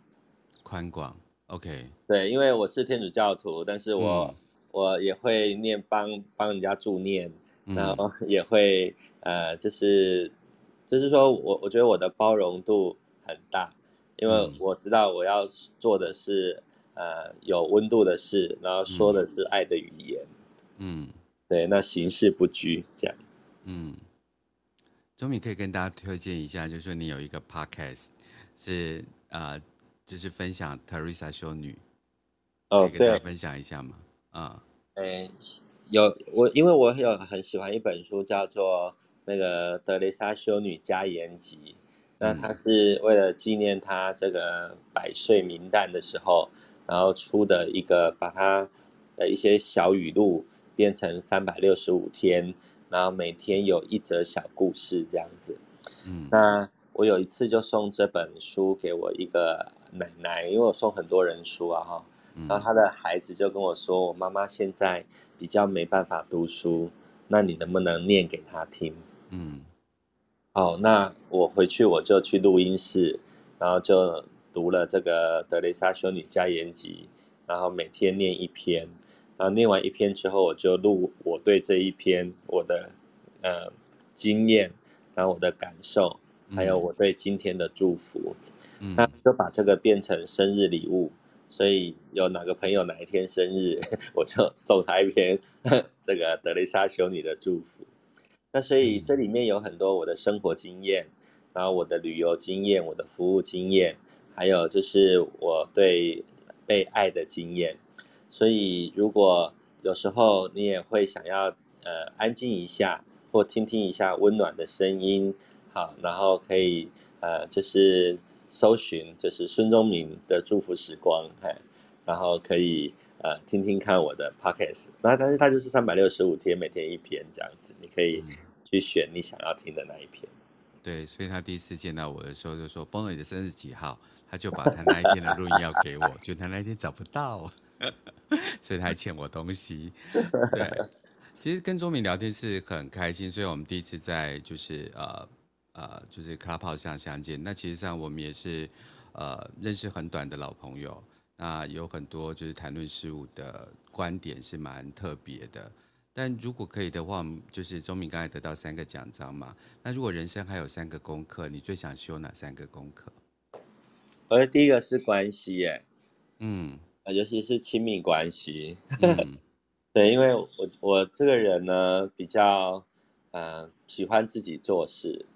宽广，OK，对，因为我是天主教徒，但是我、嗯、我也会念帮帮人家助念，然后 也会、嗯、呃，就是就是说我我觉得我的包容度很大，因为我知道我要做的是呃有温度的事，然后说的是爱的语言，嗯，对，那形式不拘这样。嗯，钟敏可以跟大家推荐一下，就是说你有一个 podcast 是呃，就是分享 Teresa 修女，哦，可以跟大家分享一下吗？啊，嗯，有我，因为我有很喜欢一本书，叫做那个《德蕾莎修女加言集》，那它是为了纪念她这个百岁名旦的时候，然后出的一个，把她的一些小语录变成三百六十五天。然后每天有一则小故事这样子，嗯，那我有一次就送这本书给我一个奶奶，因为我送很多人书啊哈，然后他的孩子就跟我说，我妈妈现在比较没办法读书，那你能不能念给她听？嗯，哦，那我回去我就去录音室，然后就读了这个《德蕾莎修女加言集》，然后每天念一篇。然后念完一篇之后，我就录我对这一篇我的呃经验，然后我的感受，还有我对今天的祝福，嗯，那就把这个变成生日礼物。所以有哪个朋友哪一天生日，我就送他一篇这个德蕾莎修女的祝福。那所以这里面有很多我的生活经验，然后我的旅游经验，我的服务经验，还有就是我对被爱的经验。所以，如果有时候你也会想要呃安静一下，或听听一下温暖的声音，好，然后可以呃就是搜寻就是孙宗明的祝福时光，哎，然后可以呃听听看我的 podcast，那但是它就是三百六十五天，每天一篇这样子，你可以去选你想要听的那一篇。对，所以他第一次见到我的时候就说：“Bono，你的生日几号？”他就把他那一天的录音要给我，就他那一天找不到。所以他还欠我东西。对，其实跟宗明聊天是很开心，所以我们第一次在就是呃呃就是 Clubhouse 上相见。那其实上我们也是呃认识很短的老朋友。那有很多就是谈论事物的观点是蛮特别的。但如果可以的话，就是钟明刚才得到三个奖章嘛。那如果人生还有三个功课，你最想修哪三个功课？我的第一个是关系耶，嗯。尤其是亲密关系，嗯、对，因为我我这个人呢比较，呃，喜欢自己做事，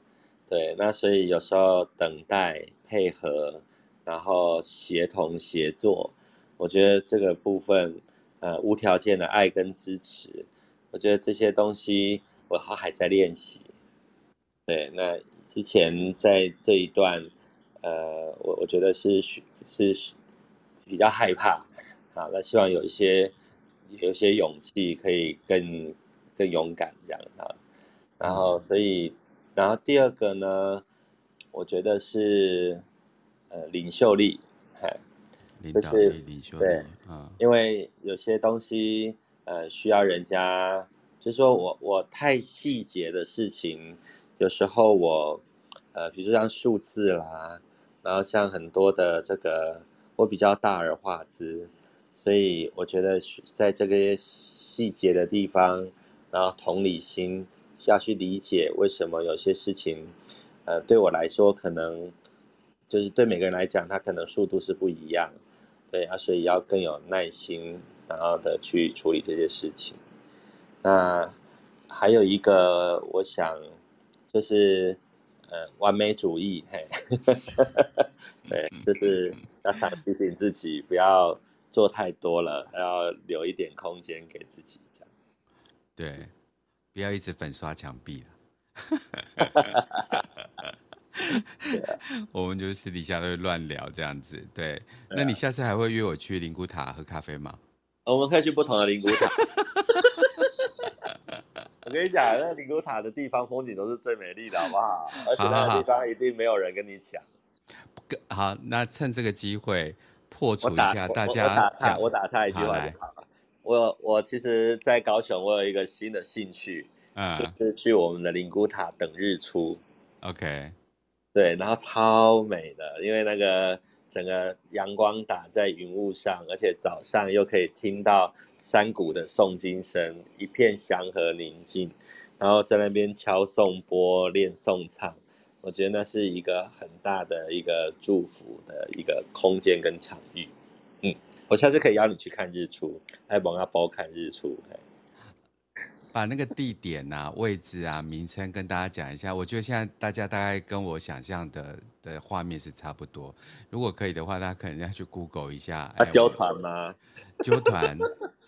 对，那所以有时候等待、配合，然后协同协作，我觉得这个部分，呃，无条件的爱跟支持，我觉得这些东西我还在练习，对，那之前在这一段，呃，我我觉得是是。比较害怕，好，那希望有一些有一些勇气，可以更更勇敢这样啊。然后，所以，然后第二个呢，我觉得是呃领袖力，就是对，嗯，因为有些东西呃需要人家，就是说我我太细节的事情，有时候我呃，比如说像数字啦，然后像很多的这个，我比较大而化之，所以我觉得在这个细节的地方，然后同理心需要去理解为什么有些事情，呃，对我来说可能就是对每个人来讲，他可能速度是不一样。对啊，所以要更有耐心，然后的去处理这些事情。那还有一个，我想就是呃，完美主义，嘿，对，就是要常提醒自己不要做太多了，还要留一点空间给自己，这样。对，不要一直粉刷墙壁 我们就私底下都会乱聊这样子，对。那你下次还会约我去灵谷塔喝咖啡吗？我们可以去不同的灵谷塔。我跟你讲，那灵谷塔的地方风景都是最美丽的，好不好？而且那个地方一定没有人跟你抢。好，那趁这个机会破除一下大家讲。我打岔一句话就好了。我我其实，在高雄，我有一个新的兴趣，嗯，就是去我们的灵骨塔等日出。OK。对，然后超美的，因为那个整个阳光打在云雾上，而且早上又可以听到山谷的诵经声，一片祥和宁静，然后在那边敲颂钵练颂唱，我觉得那是一个很大的一个祝福的一个空间跟场域。嗯，我下次可以邀你去看日出，来帮他包看日出。把那个地点啊、位置啊、名称跟大家讲一下。我觉得现在大家大概跟我想象的的画面是差不多。如果可以的话，大家可能要去 Google 一下。啊，揪团吗？揪团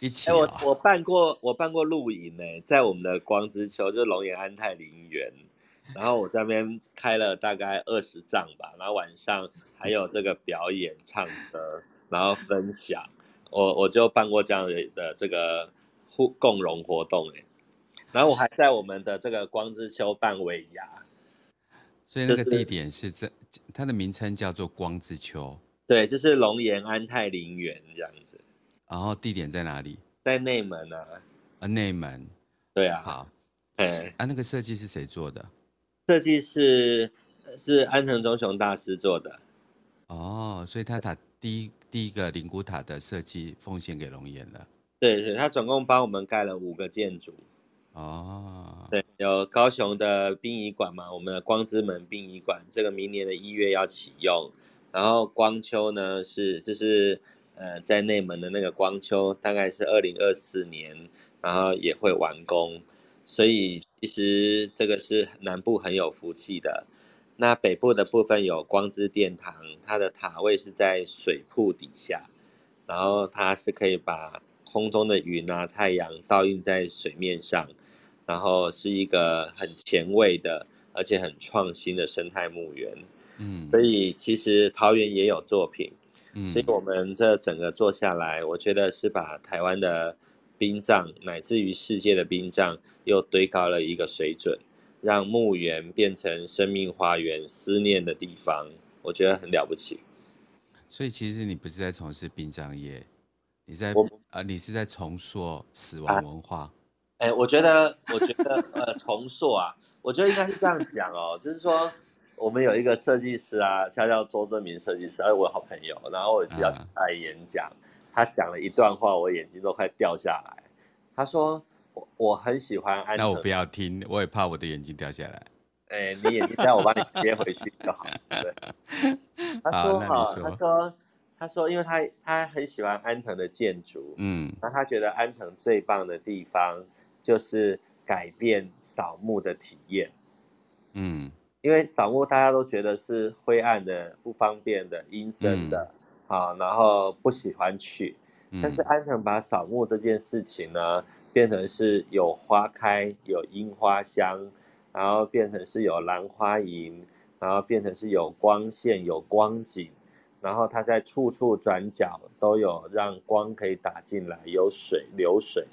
一起、哦。我我办过，我办过露营呢，在我们的光之丘，就是龙岩安泰林园。然后我在那边开了大概二十帐吧，然后晚上还有这个表演、唱歌，然后分享。我我就办过这样的这个互共融活动哎。然后我还在我们的这个光之丘办尾牙，所以那个地点是这，就是、它的名称叫做光之丘。对，就是龙岩安泰陵园这样子。然后地点在哪里？在内门啊。啊，内门。对啊。好。哎，啊，那个设计是谁做的？设计是是安藤忠雄大师做的。哦，所以他打第一第一个灵骨塔的设计奉献给龙岩了。对对，他总共帮我们盖了五个建筑。哦，对，有高雄的殡仪馆嘛，我们的光之门殡仪馆，这个明年的一月要启用。然后光丘呢是，就是呃在内门的那个光丘，大概是二零二四年，然后也会完工。所以其实这个是南部很有福气的。那北部的部分有光之殿堂，它的塔位是在水瀑底下，然后它是可以把空中的云啊、太阳倒映在水面上。然后是一个很前卫的，而且很创新的生态墓园，嗯，所以其实桃园也有作品，嗯，所以我们这整个做下来，我觉得是把台湾的殡葬，乃至于世界的殡葬，又堆高了一个水准，让墓园变成生命花园、思念的地方，我觉得很了不起。所以其实你不是在从事殡葬业，你在啊，你是在重塑死亡文化。啊哎、欸，我觉得，我觉得，呃，重塑啊，我觉得应该是这样讲哦，就是说，我们有一个设计师啊，他叫周正明设计师，哎，我的好朋友，然后我有一次要去他的演讲，啊、他讲了一段话，我眼睛都快掉下来。他说，我我很喜欢安藤，那我不要听，我也怕我的眼睛掉下来。哎、欸，你眼睛掉，我帮你接回去就好。对。他说哈，他说，他说，因为他他很喜欢安藤的建筑，嗯，那他觉得安藤最棒的地方。就是改变扫墓的体验，嗯，因为扫墓大家都觉得是灰暗的、不方便的、阴森的，啊、嗯，然后不喜欢去。但是安藤把扫墓这件事情呢，变成是有花开、有樱花香，然后变成是有兰花楹，然后变成是有光线、有光景，然后它在处处转角都有让光可以打进来，有水流水。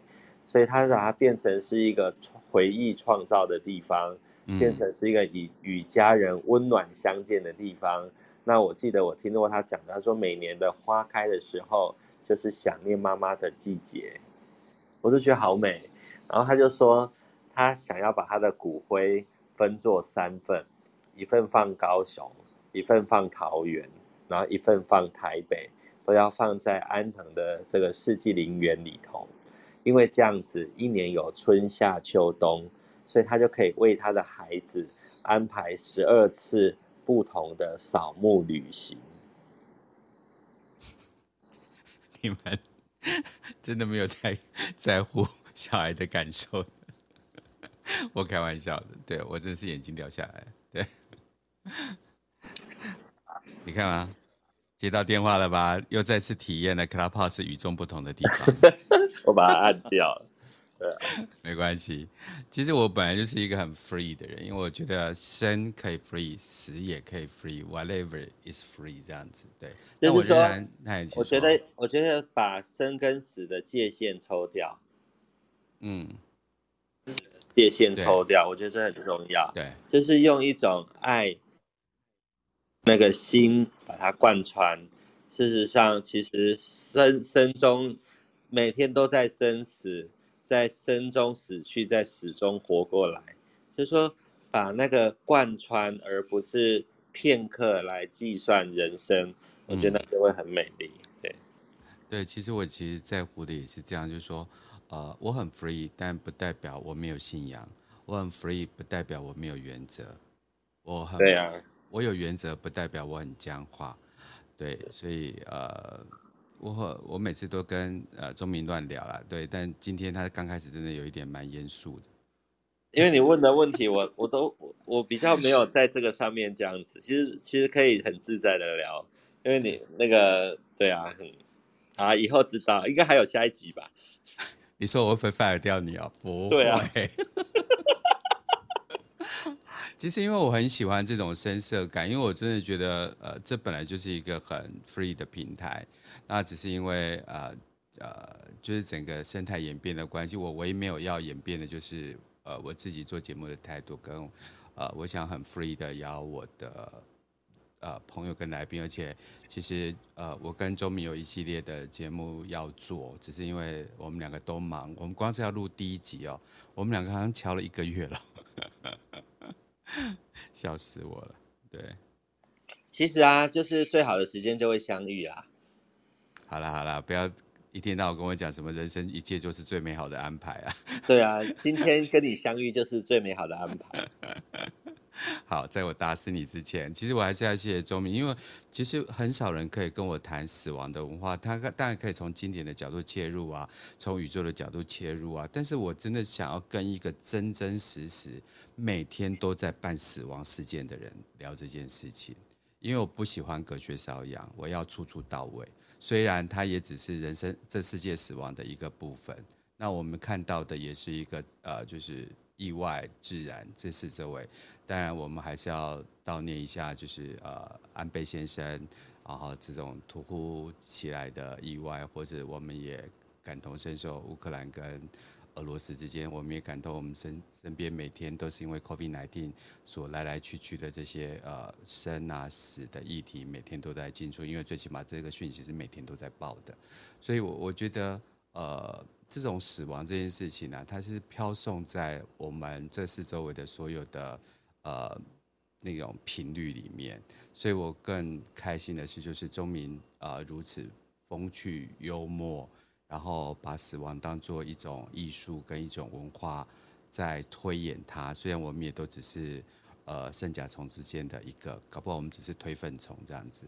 所以它把它变成是一个回忆创造的地方，变成是一个与与家人温暖相见的地方，那我记得我听过他讲，他说每年的花开的时候，就是想念妈妈的季节，我就觉得好美。然后他就说，他想要把他的骨灰分作三份，一份放高雄，一份放桃园，然后一份放台北，都要放在安藤的这个世纪陵园里头，因为这样子一年有春夏秋冬，所以他就可以为他的孩子安排十二次不同的扫墓旅行。你们 真的没有在在乎 小孩的感受？我开玩笑的，对，我真是眼睛掉下来，对。你看啊，接到电话了吧？又再次体验了 Clubhouse 与众不同的地方。我把它按掉了。对，没关系。其实我本来就是一个很 free 的人，因为我觉得生可以 free，死也可以 free，whatever is free 这样子。对，那我仍然，我觉得，我觉得把生跟死的界限抽掉，嗯，界限抽掉，我觉得这很重要。对，就是用一种爱，那个心把它贯穿。事实上，其实生生中每天都在生死。在生中死去，在死中活过来，就是说把那个贯穿，而不是片刻来计算人生，我觉得那就会很美丽。对，对，其实我其实在乎的也是这样，就是说，呃，我很 free，但不代表我没有信仰；我很 free，不代表我没有原则；我很对啊，我有原则，不代表我很僵化。对，所以呃。我我每次都跟呃钟明乱聊啦，对，但今天他刚开始真的有一点蛮严肃的，因为你问的问题我我都我我比较没有在这个上面这样子，其实其实可以很自在的聊，因为你那个对啊，很啊以后知道应该还有下一集吧？你说我会不会 fire 掉你啊？不会。对啊其实因为我很喜欢这种声色感，因为我真的觉得，呃，这本来就是一个很 free 的平台，那只是因为，呃，呃，就是整个生态演变的关系，我唯一没有要演变的就是，呃，我自己做节目的态度跟，呃，我想很 free 的邀我的，呃，朋友跟来宾，而且其实，呃，我跟周明有一系列的节目要做，只是因为我们两个都忙，我们光是要录第一集哦，我们两个好像敲了一个月了。笑死我了，对。其实啊，就是最好的时间就会相遇啊。好了好了，不要一天到晚跟我讲什么人生一切就是最美好的安排啊。对啊，今天跟你相遇就是最美好的安排。好，在我打死你之前，其实我还是要谢谢周明，因为其实很少人可以跟我谈死亡的文化。他当然可以从经典的角度切入啊，从宇宙的角度切入啊。但是我真的想要跟一个真真实实每天都在办死亡事件的人聊这件事情，因为我不喜欢隔靴搔痒，我要处处到位。虽然它也只是人生这世界死亡的一个部分，那我们看到的也是一个呃，就是。意外、自然，这是这位。当然，我们还是要悼念一下，就是呃安倍先生，然后这种突如其来的意外，或者我们也感同身受，乌克兰跟俄罗斯之间，我们也感同我们身身边每天都是因为 COVID-19 所来来去去的这些呃生啊死的议题，每天都在进出，因为最起码这个讯息是每天都在报的，所以我我觉得呃。这种死亡这件事情呢、啊，它是飘送在我们这四周围的所有的呃那种频率里面，所以我更开心的是，就是钟明呃如此风趣幽默，然后把死亡当做一种艺术跟一种文化在推演它。虽然我们也都只是呃圣甲虫之间的一个，搞不好我们只是推粪虫这样子。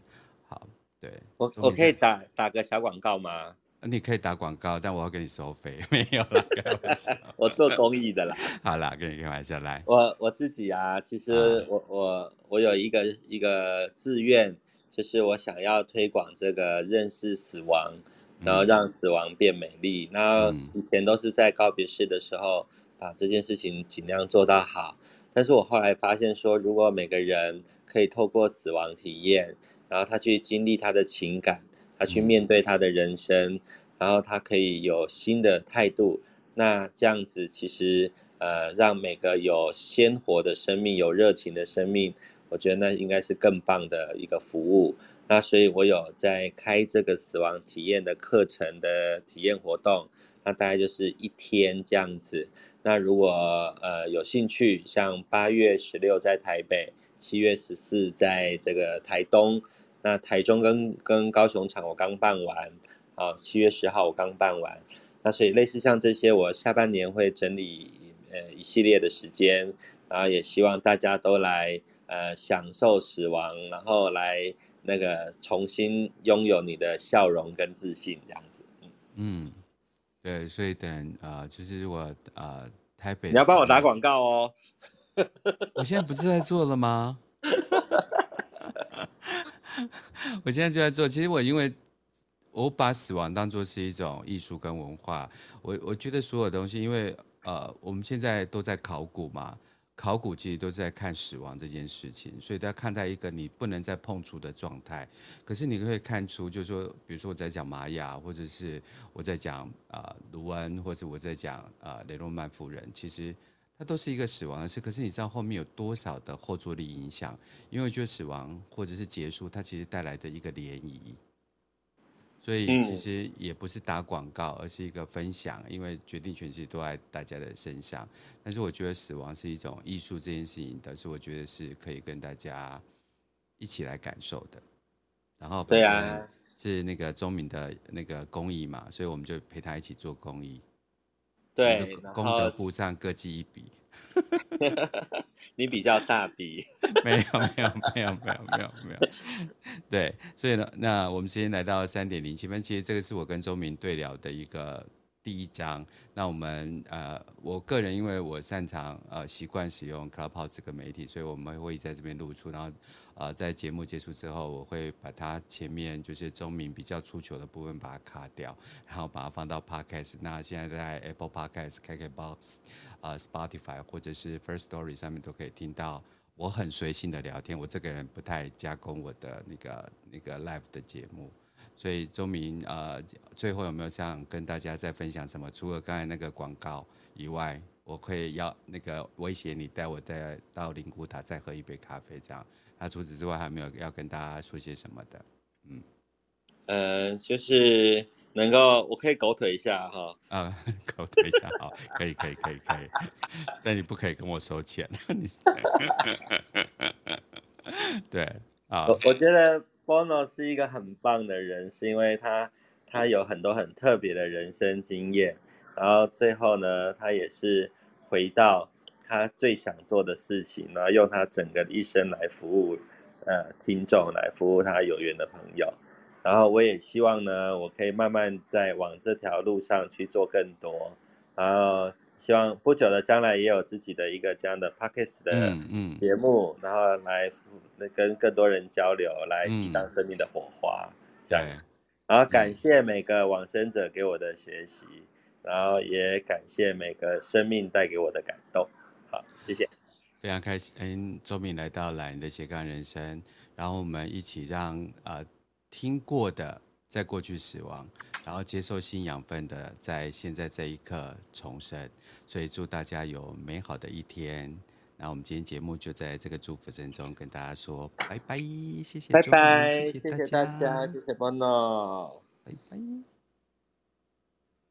好，对，我我可以打打个小广告吗？你可以打广告，但我要跟你收费，没有啦，开玩笑。我做公益的啦。好啦，跟你开玩笑来。我我自己啊，其实我、啊、我我有一个一个志愿，就是我想要推广这个认识死亡，然后让死亡变美丽。嗯、那以前都是在告别式的时候把这件事情尽量做到好，但是我后来发现说，如果每个人可以透过死亡体验，然后他去经历他的情感。他去面对他的人生，嗯、然后他可以有新的态度。那这样子其实呃，让每个有鲜活的生命、有热情的生命，我觉得那应该是更棒的一个服务。那所以我有在开这个死亡体验的课程的体验活动，那大概就是一天这样子。那如果呃有兴趣，像八月十六在台北，七月十四在这个台东，那台中跟跟高雄场我刚办完，啊，七月十号我刚办完。那所以类似像这些，我下半年会整理呃一系列的时间，然后也希望大家都来呃享受死亡，然后来那个重新拥有你的笑容跟自信这样子。嗯，对，所以等呃就是我呃台北，你要帮我打广告哦。我现在不是在做了吗？我现在就在做。其实我因为。我把死亡当作是一种艺术跟文化，我我觉得所有东西，因为呃我们现在都在考古嘛，考古其实都是在看死亡这件事情，所以大家看待一个你不能再碰触的状态，可是你可以看出，就是说，比如说我在讲玛雅，或者是我在讲啊卢恩，或者我在讲啊雷诺曼夫人，其实它都是一个死亡的事，可是你知道后面有多少的后坐力影响？因为我觉得死亡或者是结束，它其实带来的一个涟漪。所以其实也不是打广告，而是一个分享，因为决定权其实都在大家的身上。但是我觉得死亡是一种艺术，这件事情，但是我觉得是可以跟大家一起来感受的。然后本身是那个宗铭的那个公益嘛，所以我们就陪他一起做公益。对，功德簿上各记一笔。你比较大笔，没有没有没有没有没有没有，对，所以呢，那我们今天来到三点零七分，其实这个是我跟周明对聊的一个。第一章，那我们呃，我个人因为我擅长呃习惯使用 Clubhouse 这个媒体，所以我们会在这边露出，然后呃在节目结束之后，我会把它前面就是宗铭比较出糗的部分把它卡掉，然后把它放到 Podcast。那现在在 Apple Podcast、KKBox、呃 Spotify 或者是 First Story 上面都可以听到我很随性的聊天。我这个人不太加工我的那个那个 Live 的节目。所以周明，呃，最后有没有想跟大家再分享什么？除了刚才那个广告以外，我可以要那个威胁你带我再到灵谷塔再喝一杯咖啡，这样。那除此之外，还没有要跟大家说些什么的？嗯，呃，就是能够，我可以狗腿一下哈。啊，狗腿一下，好，可以，可以，可以，可以。但你不可以跟我收钱。你 对啊，我我觉得。Bono 是一个很棒的人，是因为他他有很多很特别的人生经验，然后最后呢，他也是回到他最想做的事情，然后用他整个一生来服务呃听众，来服务他有缘的朋友。然后我也希望呢，我可以慢慢在往这条路上去做更多，然后。希望不久的将来也有自己的一个这样的 Podcast 的节目，嗯嗯、然后来跟更多人交流，来激荡生命的火花，嗯、这样。然后感谢每个往生者给我的学习，嗯、然后也感谢每个生命带给我的感动。好，谢谢。非常开心，嗯，周敏来到懒人的斜杠人生，然后我们一起让呃听过的。在过去死亡，然后接受新养分的，在现在这一刻重生。所以祝大家有美好的一天。那我们今天节目就在这个祝福声中跟大家说拜拜，谢谢，拜拜，谢谢大家，谢谢 Bono，拜拜。